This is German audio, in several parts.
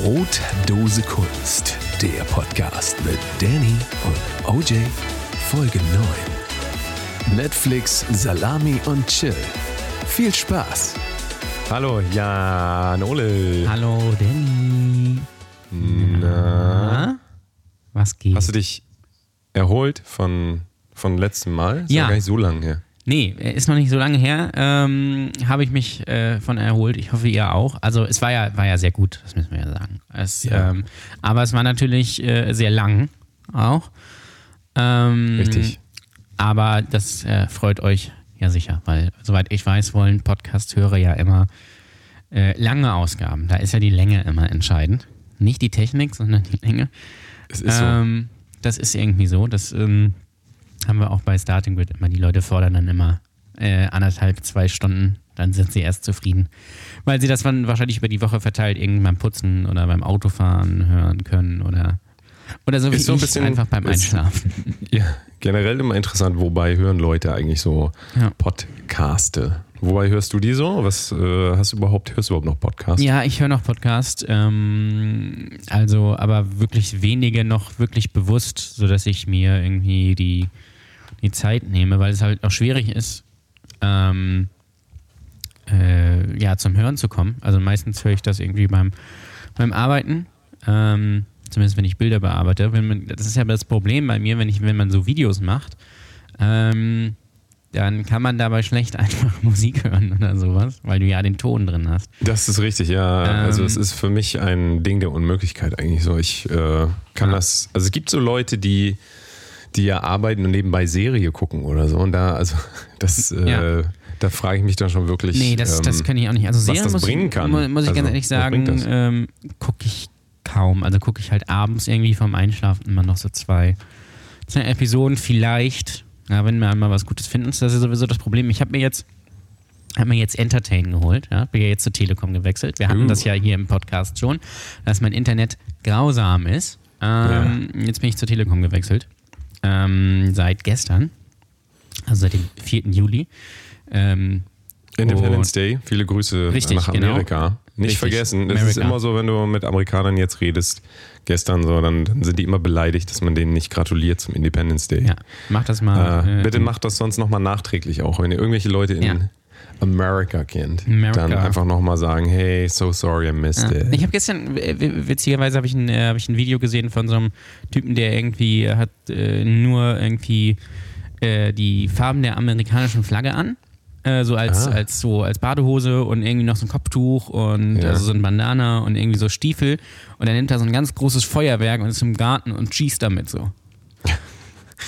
Brotdose Kunst, der Podcast mit Danny und OJ, Folge 9. Netflix, Salami und Chill. Viel Spaß! Hallo, Jan Ole. Hallo Danny. Na, Was geht? hast du dich erholt von, von letztem Mal? Ist Ja. gar nicht so lange her. Nee, ist noch nicht so lange her. Ähm, Habe ich mich äh, von erholt. Ich hoffe, ihr auch. Also es war ja, war ja sehr gut, das müssen wir ja sagen. Es, Ja. Ähm, aber es war natürlich äh, sehr lang auch. Ähm, Richtig. Aber das äh, freut euch ja sicher, weil soweit ich weiß, wollen Podcast-Hörer ja immer äh, lange Ausgaben. Da ist ja die Länge immer entscheidend. Nicht die Technik, sondern die Länge. Es ist ähm, Das ist irgendwie so. Das ähm, haben wir auch bei Starting Grid immer. Die Leute fordern dann immer äh, anderthalb, zwei Stunden. Dann sind sie erst zufrieden. Weil sie das dann wahrscheinlich über die Woche verteilt irgendwann beim Putzen oder beim Autofahren hören können oder, oder so wie Ist so ein bisschen- einfach beim ist- Einschlafen. so. Ja, generell immer interessant, wobei hören Leute eigentlich so Ja. Podcaste. Wobei hörst du die so? Was äh, hast du überhaupt, hörst du überhaupt noch Podcasts? Ja, ich höre noch Podcast. Ähm, also, aber wirklich wenige noch wirklich bewusst, sodass ich mir irgendwie die, die Zeit nehme, weil es halt auch schwierig ist, ähm, äh, ja, zum Hören zu kommen. Also meistens höre ich das irgendwie beim, beim Arbeiten. Ähm, zumindest wenn ich Bilder bearbeite. Wenn man, das ist ja das Problem bei mir, wenn ich, wenn man so Videos macht. Ähm, dann kann man dabei schlecht einfach Musik hören oder sowas, weil du ja den Ton drin hast. Das ist richtig, ja. also Ähm. es ist für mich ein Ding der Unmöglichkeit eigentlich so. Ich äh, kann Ja. das, also es gibt so Leute, die, die ja arbeiten und nebenbei Serie gucken oder so. Und da, also das, äh, Ja. da frage ich mich dann schon wirklich. Nee, das, ähm, das kann ich auch nicht. Also Serien das muss, bringen ich, kann. mu- muss ich ganz Also, ehrlich was bringt sagen, ähm, gucke ich kaum. Also gucke ich halt abends irgendwie vom Einschlafen immer noch so zwei, zwei Episoden vielleicht. Ja, wenn wir einmal was Gutes finden, das ist sowieso das Problem. Ich habe mir jetzt habe mir jetzt Entertain geholt, ja, bin ja jetzt zur Telekom gewechselt. Wir hatten Uh. das ja hier im Podcast schon, dass mein Internet grausam ist. Ähm, Jetzt bin ich zur Telekom gewechselt. Ähm, seit gestern, also seit dem 4. Juli. Ähm, Independence Day, viele Grüße Richtig, nach genau. Amerika. Nicht Richtig, vergessen, es ist immer so, wenn du mit Amerikanern jetzt redest, gestern so, dann, dann sind die immer beleidigt, dass man denen nicht gratuliert zum Independence Day. Ja, mach das mal. Äh, äh, bitte macht das sonst nochmal nachträglich auch, wenn ihr irgendwelche Leute in Ja. America kennt. America. Dann einfach nochmal sagen, hey, so sorry I missed Ja. it. Ich habe gestern, witzigerweise habe ich, ein, äh, hab ich ein Video gesehen von so einem Typen, der irgendwie äh, hat äh, nur irgendwie äh, die Farben der amerikanischen Flagge an. Äh, so als, Ah. als so als Badehose und irgendwie noch so ein Kopftuch und Ja. also so ein Bandana und irgendwie so Stiefel. Und er nimmt da so ein ganz großes Feuerwerk und ist im Garten und schießt damit so.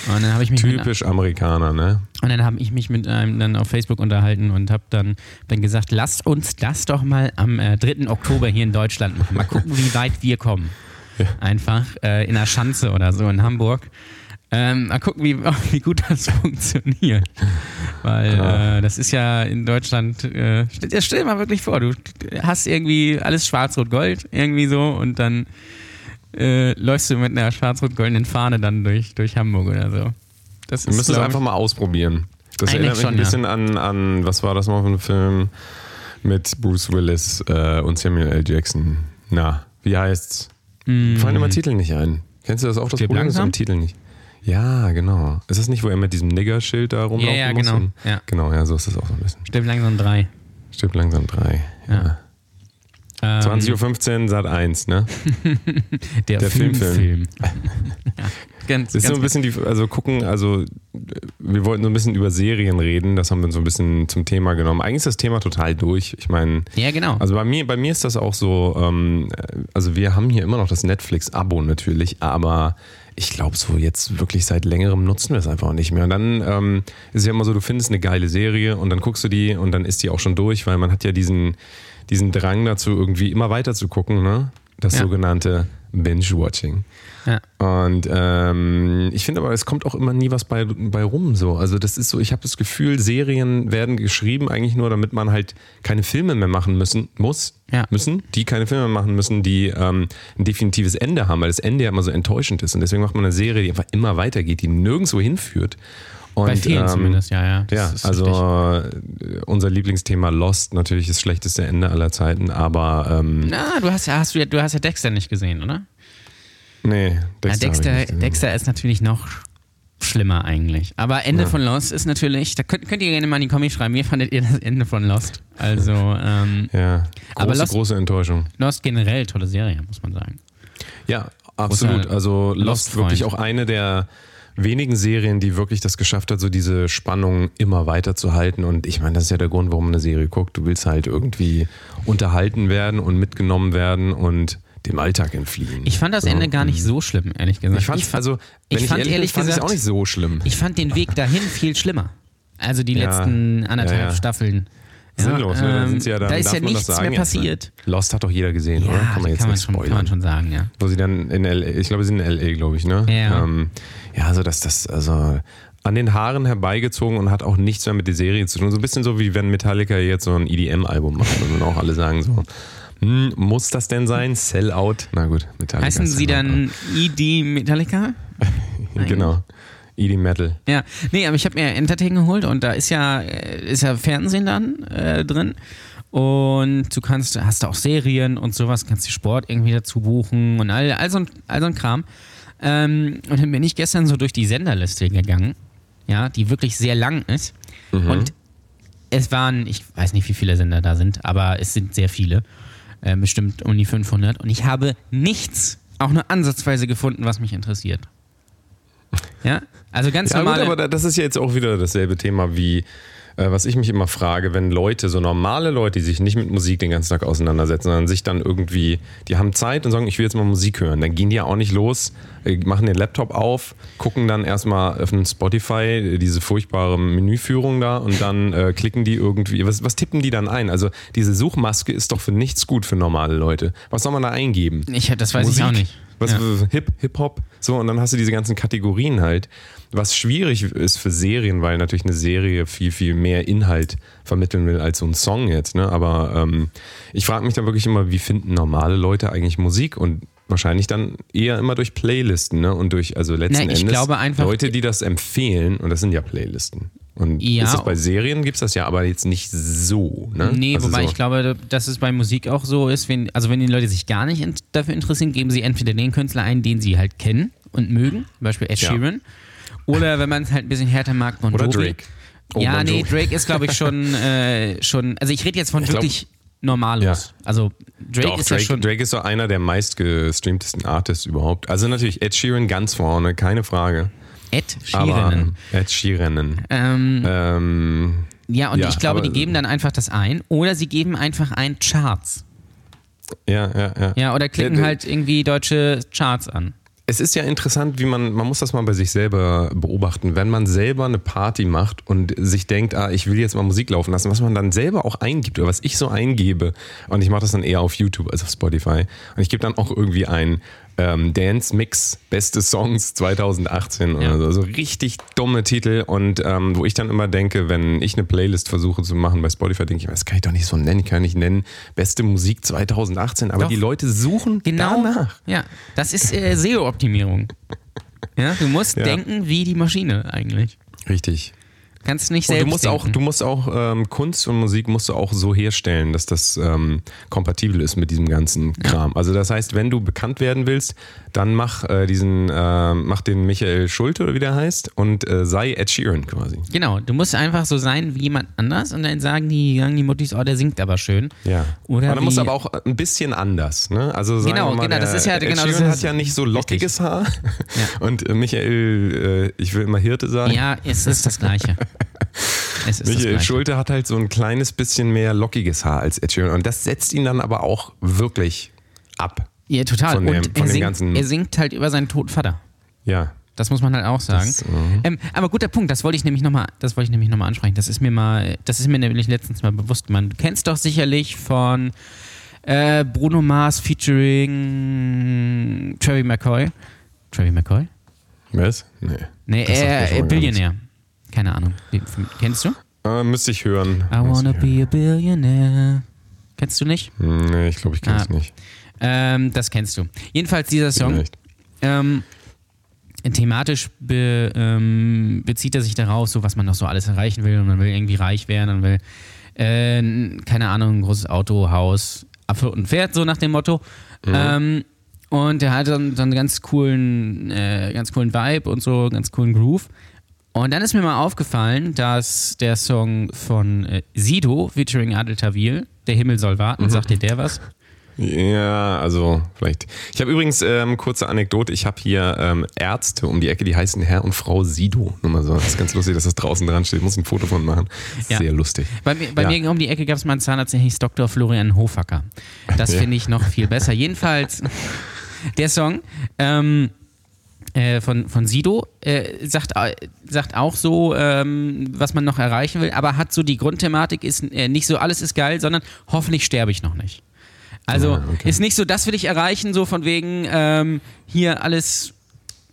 Und dann habe ich mich mit, Typisch Amerikaner, ne? Und dann habe ich mich mit einem dann auf Facebook unterhalten und habe dann, dann gesagt, lasst uns das doch mal am äh, 3. Oktober hier in Deutschland machen. Mal gucken, wie weit wir kommen. Einfach äh, in der Schanze oder so in Hamburg. Ähm, mal gucken, wie, wie gut das funktioniert. Weil äh, das ist ja in Deutschland, äh, stell, dir- stell dir mal wirklich vor, du hast irgendwie alles schwarz-rot-gold irgendwie so und dann äh, läufst du mit einer schwarz-rot-goldenen Fahne dann durch, durch Hamburg oder so. Das Wir müssen es einfach mal ausprobieren. Das erinnert mich schon, ein ja. bisschen an, an, was war das mal für ein Film mit Bruce Willis äh, und Samuel L. Jackson? Na, wie heißt's? Fallen immer Titel nicht ein. Kennst du das auch, das Stirb Problem ist am Titel nicht? Ja, genau. Ist das nicht, wo er mit diesem Nigger-Schild da rumlaufen Ja, ja, muss? genau. Und- Ja. Genau, ja, so ist das auch so ein bisschen. Stimmt langsam drei. Stirb langsam drei. Ja. Ähm, 20.15 Uhr, Sat 1, ne? der, der Filmfilm. Filmfilm. ja, ganz, Das ist so ganz ein bisschen die, also gucken, also wir wollten so ein bisschen über Serien reden, das haben wir so ein bisschen zum Thema genommen. Eigentlich ist das Thema total durch. Ich meine, Ja, genau. also bei mir, bei mir ist das auch so, ähm, also wir haben hier immer noch das Netflix-Abo natürlich, aber ich glaube so jetzt wirklich seit längerem nutzen wir es einfach nicht mehr. Und dann ähm, ist es ja immer so, du findest eine geile Serie und dann guckst du die und dann ist die auch schon durch, weil man hat ja diesen, diesen Drang dazu, irgendwie immer weiter zu gucken, ne? Das Ja. sogenannte Binge-Watching. ja. Und ähm, ich finde aber, es kommt auch immer nie was bei, bei rum. So. Also das ist so, ich habe das Gefühl, Serien werden geschrieben eigentlich nur, damit man halt keine Filme mehr machen müssen, muss, Ja. müssen, die keine Filme mehr machen müssen, die ähm, ein definitives Ende haben, weil das Ende ja immer so enttäuschend ist. Und deswegen macht man eine Serie, die einfach immer weitergeht, die nirgendwo hinführt. Und, Bei vielen ähm, zumindest, ja, ja. Das Ja, also richtig. äh, unser Lieblingsthema Lost, natürlich das schlechteste Ende aller Zeiten, aber ähm, Na, du hast ja, hast du, ja- du hast ja Dexter nicht gesehen, oder? nee, Ja, Dexter, ich Dexter. Dexter ist natürlich noch schlimmer eigentlich. Aber Ende von Lost ist natürlich, da könnt, könnt ihr gerne mal in die Kommis schreiben, wie fandet ihr das Ende von Lost? Also, ähm, Ja, Aber große, Lost- große Enttäuschung. Lost generell tolle Serie, muss man sagen. Ja, absolut. Großer Also Lost Lost-Freund. wirklich auch eine der wenigen Serien, die wirklich das geschafft hat, so diese Spannung immer weiter zu halten. Und ich meine, das ist ja der Grund, warum man eine Serie guckt. Du willst halt irgendwie unterhalten werden und mitgenommen werden und dem Alltag entfliehen. Ich fand das Ende gar nicht so schlimm, ehrlich gesagt. Ich fand, fa- also, ich ich, fand ehrlich, ehrlich bin, ich gesagt- auch nicht so schlimm. Ich fand den Weg dahin viel schlimmer. Also die Ja, letzten anderthalb ja, ja. Staffeln. Ja, Sinnlos, ne? Da, ähm, sind sie ja, dann da ist ja nichts mehr ne? passiert. Lost hat doch jeder gesehen, Ja, oder? Kann man jetzt kann, man nicht schon, kann man schon sagen, ja. Wo sie dann in L.A., ich glaube, sie sind in L.A., glaube ich, ne? Ja. Ähm, ja, also dass das, also an den Haaren herbeigezogen und hat auch nichts mehr mit der Serie zu tun. So ein bisschen so, wie wenn Metallica jetzt so ein EDM-Album macht und dann auch alle sagen so, hm, muss das denn sein? Sellout? Na gut, Metallica. Heißen sie dann ED Metallica? Genau. ED Metal. Ja, nee, aber ich habe mir Entertain geholt und da ist ja, äh, ist ja Fernsehen dann äh, drin. Und du kannst, hast da auch Serien und sowas, kannst dir Sport irgendwie dazu buchen und all, all, so, ein, all so ein Kram. Ähm, und dann bin ich gestern so durch die Senderliste gegangen, ja, die wirklich sehr lang ist. Und es waren, ich weiß nicht, wie viele Sender da sind, aber es sind sehr viele. Äh, bestimmt um die 500. Und ich habe nichts, auch nur ansatzweise gefunden, was mich interessiert. Ja, also ganz Ja, gut, normale. aber da- das ist ja jetzt auch wieder dasselbe Thema wie, äh, was ich mich immer frage, wenn Leute, so normale Leute, die sich nicht mit Musik den ganzen Tag auseinandersetzen, sondern sich dann irgendwie, die haben Zeit und sagen, ich will jetzt mal Musik hören, dann gehen die ja auch nicht los, äh, machen den Laptop auf, gucken dann erstmal, öffnen Spotify, äh, diese furchtbare Menüführung da und dann äh, klicken die irgendwie, was, was tippen die dann ein? Also diese Suchmaske ist doch für nichts gut für normale Leute. Was soll man da eingeben? Ich, das weiß ich auch nicht. Was Ja. Hip, Hip-Hop, so, und dann hast du diese ganzen Kategorien halt. Was schwierig ist für Serien, weil natürlich eine Serie viel, viel mehr Inhalt vermitteln will als so ein Song jetzt, ne? Aber ähm, ich frage mich dann wirklich immer, wie finden normale Leute eigentlich Musik? Und wahrscheinlich dann eher immer durch Playlisten, ne? Und durch, also letzten Na, ich Endes glaube einfach- Leute, die das empfehlen, und das sind ja Playlisten. Und Ja. ist das bei Serien gibt es das ja, aber jetzt nicht so, ne? Nee, Also wobei so, ich glaube, dass es bei Musik auch so ist, wenn, also wenn die Leute sich gar nicht in, dafür interessieren, geben sie entweder den Künstler ein, den sie halt kennen und mögen, zum Beispiel Ed Ja. Sheeran, oder wenn man es halt ein bisschen härter mag, Bon Oder Jovi. Drake. Oh, ja, Bon nee. Drake ist, glaube ich, schon, äh, schon, also ich rede jetzt von Ich wirklich Normalos. Ja. Also Drake Doch, ist Drake, ja schon, Drake ist so einer der meistgestreamtesten Artists überhaupt. Also natürlich Ed Sheeran ganz vorne, keine Frage. Ed Aber Sheeran. Ed Sheeran. Ähm, Ähm, ja, und ja, ich glaube, die geben dann einfach das ein, oder sie geben einfach ein Charts. ja, ja, ja. Ja, oder klicken Ja, halt irgendwie deutsche Charts an. Es ist ja interessant, wie man, man muss das mal bei sich selber beobachten. Wenn man selber eine Party macht und sich denkt, ah, ich will jetzt mal Musik laufen lassen, was man dann selber auch eingibt oder was ich so eingebe, und ich mache das dann eher auf YouTube als auf Spotify, und ich gebe dann auch irgendwie ein ähm, Dance Mix, beste Songs 2018 oder Ja. so. So richtig dumme Titel und ähm, wo ich dann immer denke, wenn ich eine Playlist versuche zu machen bei Spotify, denke ich, das kann ich doch nicht so nennen, ich kann nicht nennen, beste Musik 2018, aber Doch. die Leute suchen Genau. danach. Ja, das ist äh, SEO-Optimierung. Ja, du musst Ja. denken wie die Maschine eigentlich. Richtig. Kannst nicht Und selbst du musst auch, denken. du musst auch ähm, Kunst und Musik musst du auch so herstellen, dass das ähm, kompatibel ist mit diesem ganzen Kram. Also das heißt, wenn du bekannt werden willst, dann mach äh, diesen, äh, mach den Michael Schulte oder wie der heißt und äh, sei Ed Sheeran quasi. Genau, du musst einfach so sein wie jemand anders und dann sagen die, sagen die Muttis, oh, der singt aber schön. Ja. Oder Und dann musst aber auch ein bisschen anders. Ne? Also sagen Genau, mal, genau, das ist ja- Ed genau, das Sheeran ist hat ja nicht so lockiges Haar Ja. und äh, Michael, äh, ich will immer Hirte sagen. Ja, es ist das Gleiche. Michael. Schulte hat halt so ein kleines bisschen mehr lockiges Haar als Ed Sheeran und das setzt ihn dann aber auch wirklich ab. Ja, total. Von dem- und von er, singt, ganzen- er singt halt über seinen toten Vater. Ja. Das muss man halt auch sagen. Das, mhm. ähm, aber guter Punkt, das wollte ich nämlich nochmal, das wollte ich nämlich noch mal ansprechen. Das ist mir mal, das ist mir nämlich letztens mal bewusst. Man, du kennst doch sicherlich von äh, Bruno Mars featuring Trevi McCoy. Trevi McCoy? Was? Nee. Nee, er, äh, Billionär. Keine Ahnung. Kennst du? Äh, müsste ich hören. I wanna be a billionaire. Kennst du nicht? Nee, ich glaube, ich kenne es Ah. nicht. Ähm, das kennst du. Jedenfalls dieser Song. Ähm, thematisch be, ähm, bezieht er sich darauf, so was man noch so alles erreichen will und man will irgendwie reich werden und will, äh, keine Ahnung, ein großes Auto, Haus, Affe und Pferd, so nach dem Motto. Ähm, und der hat dann, dann einen ganz coolen, äh, ganz coolen Vibe und so, ganz coolen Groove. Und dann ist mir mal aufgefallen, dass der Song von äh, Sido featuring Adel Tawil, Der Himmel soll warten, sagt dir der was? Ja, also vielleicht. Ich habe übrigens ähm, kurze Anekdote. Ich habe hier ähm, Ärzte um die Ecke, die heißen Herr und Frau Sido. Nur mal so. Das ist ganz lustig, dass das draußen dran steht. Muss ein Foto von machen. Ja. Sehr lustig. Bei, mir, bei Ja. mir um die Ecke gab es mal einen Zahnarzt, der hieß Dr. Florian Hofacker. Das Ja. finde ich noch viel besser. Jedenfalls, der Song ähm, äh, von, von Sido äh, sagt, äh, sagt auch so, ähm, was man noch erreichen will, aber hat so die Grundthematik, ist äh, nicht so alles ist geil, sondern hoffentlich sterbe ich noch nicht. Also Ah, okay. ist nicht so, das will ich erreichen, so von wegen ähm, hier alles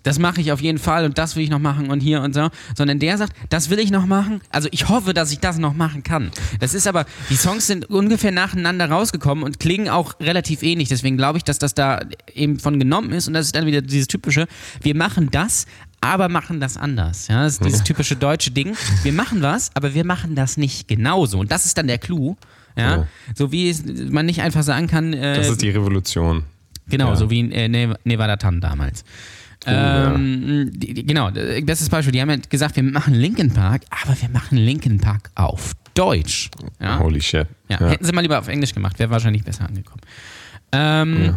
das mache ich auf jeden Fall und das will ich noch machen und hier und so, sondern der sagt, das will ich noch machen. Also ich hoffe, dass ich das noch machen kann. Das ist aber, die Songs sind ungefähr nacheinander rausgekommen und klingen auch relativ ähnlich. Deswegen glaube ich, dass das da eben von genommen ist und das ist dann wieder dieses typische, wir machen das, aber machen das anders. Ja, das ist dieses typische deutsche Ding. Wir machen was, aber wir machen das nicht genauso. Und das ist dann der Clou. Ja, Ja. so wie man nicht einfach sagen kann, äh, Das ist die Revolution. Genau, Ja. so wie äh, Ne- Nevada Tan damals. Ja. ähm, die, die, genau, das ist Beispiel. Die haben ja gesagt, wir machen Linkin Park, aber wir machen Linkin Park auf Deutsch. Ja? Holy shit. Ja, hätten sie mal lieber auf Englisch gemacht, wäre wahrscheinlich besser angekommen. Ähm,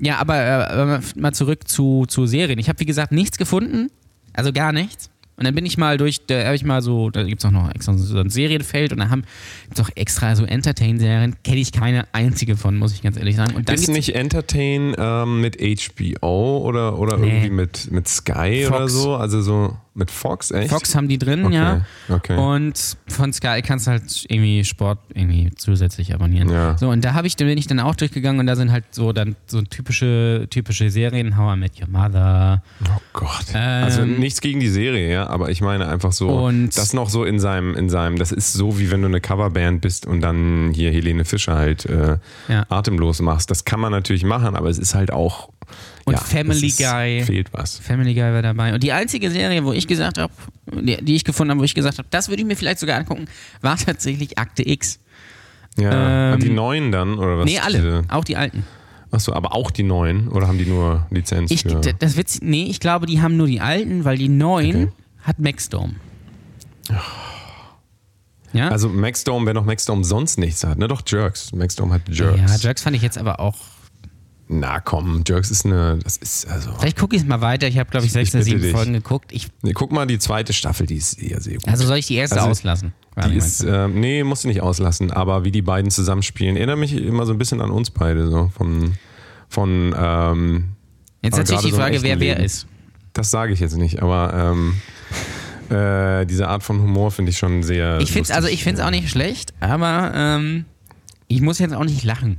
ja. aber äh, mal zurück zu, zu Serien. Ich habe, wie gesagt, nichts gefunden, also gar nichts. Und dann bin ich mal durch, da habe ich mal so, da gibt es auch noch extra so ein Serienfeld und da haben gibt's auch extra so Entertain-Serien, kenne ich keine einzige von, muss ich ganz ehrlich sagen. Und dann ist nicht Entertain ähm, mit HBO oder, oder Nee. irgendwie mit, mit Sky Fox. oder so? Also so mit Fox, echt? Fox haben die drin, Okay, ja. okay. Und von Sky kannst du halt irgendwie Sport irgendwie zusätzlich abonnieren. Ja. So, und da habe ich, bin ich dann auch durchgegangen und da sind halt so dann so typische, typische Serien, How I Met Your Mother. Oh Gott. Ähm, also nichts gegen die Serie, ja, aber ich meine einfach so, Und- das noch so in seinem, in seinem, das ist so wie wenn du eine Coverband bist und dann hier Helene Fischer halt äh, Ja. atemlos machst. Das kann man natürlich machen, aber es ist halt auch. Und ja, Family ist, Guy. Fehlt was. Family Guy war dabei. Und die einzige Serie, wo ich gesagt habe, die, die ich gefunden habe, wo ich gesagt habe, das würde ich mir vielleicht sogar angucken, war tatsächlich Akte X. Ja, Ähm, die neuen dann, oder was? nee, alle. Diese, Auch die alten. achso, aber auch die neuen, oder haben die nur Lizenz Ich, für. das Witz, nee, ich glaube, die haben nur die alten, weil die neuen Okay. hat Maxdome. Ja? Also Maxdome, wer noch Maxdome sonst nichts hat, ne? Doch Jerks. Maxdome hat Jerks. Ja, Jerks fand ich jetzt aber auch. Na komm, Jerks ist eine, das ist also. Vielleicht gucke ich es mal weiter. Ich habe, glaube ich, sechs oder sieben. Folgen geguckt. Ich, Nee, guck mal, die zweite Staffel, die ist sehr, sehr gut. also soll ich die erste Also, auslassen? Die ist, äh, nee, musst du nicht auslassen, aber wie die beiden zusammenspielen, erinnert mich immer so ein bisschen an uns beide, so von, von ähm, jetzt natürlich die so Frage, wer wer Leben. ist. Das sage ich jetzt nicht, aber ähm, äh, diese Art von Humor finde ich schon sehr. Ich finde lustig. also ich finde es auch nicht schlecht, aber ähm, ich muss jetzt auch nicht lachen.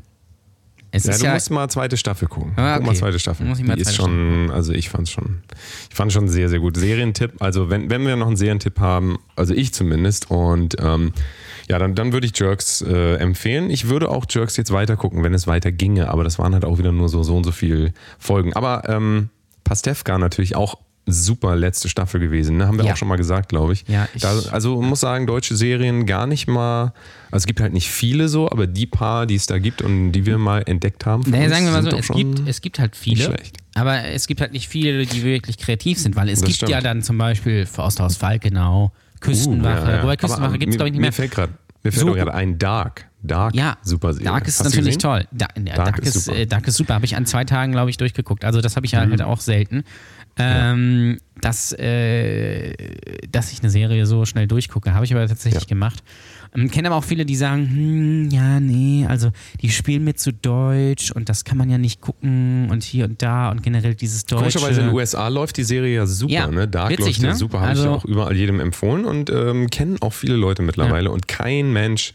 Es Ja, du ja, musst mal zweite Staffel gucken. Ah, Guck mal okay. zweite Staffel. Muss ich mal die ist schon, also ich fand schon, ich fand schon sehr, sehr gut. Serientipp, also wenn, wenn wir noch einen Serientipp haben, also ich zumindest, und ähm, ja, dann, dann würde ich Jerks äh, empfehlen. Ich würde auch Jerks jetzt weiter gucken, wenn es weiter ginge, aber das waren halt auch wieder nur so, so und so viele Folgen. Aber ähm, Pastewka natürlich auch super letzte Staffel gewesen, ne? haben wir Ja. auch schon mal gesagt, glaube ich. Ja, ich- da, also muss sagen, deutsche Serien gar nicht mal, also es gibt halt nicht viele so, aber die paar, die es da gibt und die wir mal entdeckt haben, naja, sagen wir mal so, es gibt, es gibt halt viele, schlecht. aber es gibt halt nicht viele, die wirklich kreativ sind, weil es Das gibt stimmt. ja dann zum Beispiel Forsthaus Falkenau, Küstenwache, Uh, ja, wobei Küstenwache gibt es glaube ich nicht mehr. Mir fällt gerade mir fällt So gerade ein Dark. Dark, Ja, super Serie. Dark ist Hast natürlich toll. Da, Dark Dark, ist ist, super. Mhm. äh, Dark ist super. Habe ich an zwei Tagen, glaube ich, durchgeguckt. Also das habe ich ja halt auch selten. Ähm, dass, äh, dass ich eine Serie so schnell durchgucke, habe ich aber tatsächlich Ja. gemacht. Ähm, Kenne aber auch viele, die sagen, hm, ja, nee, also die spielen mit zu Deutsch und das kann man ja nicht gucken und hier und da und generell dieses Deutsche. Komischerweise in den USA läuft die Serie ja super, Ja, ne? Dark witzig, läuft ja ne? super, habe ich Also- ja auch überall jedem empfohlen und ähm, kennen auch viele Leute mittlerweile und kein Mensch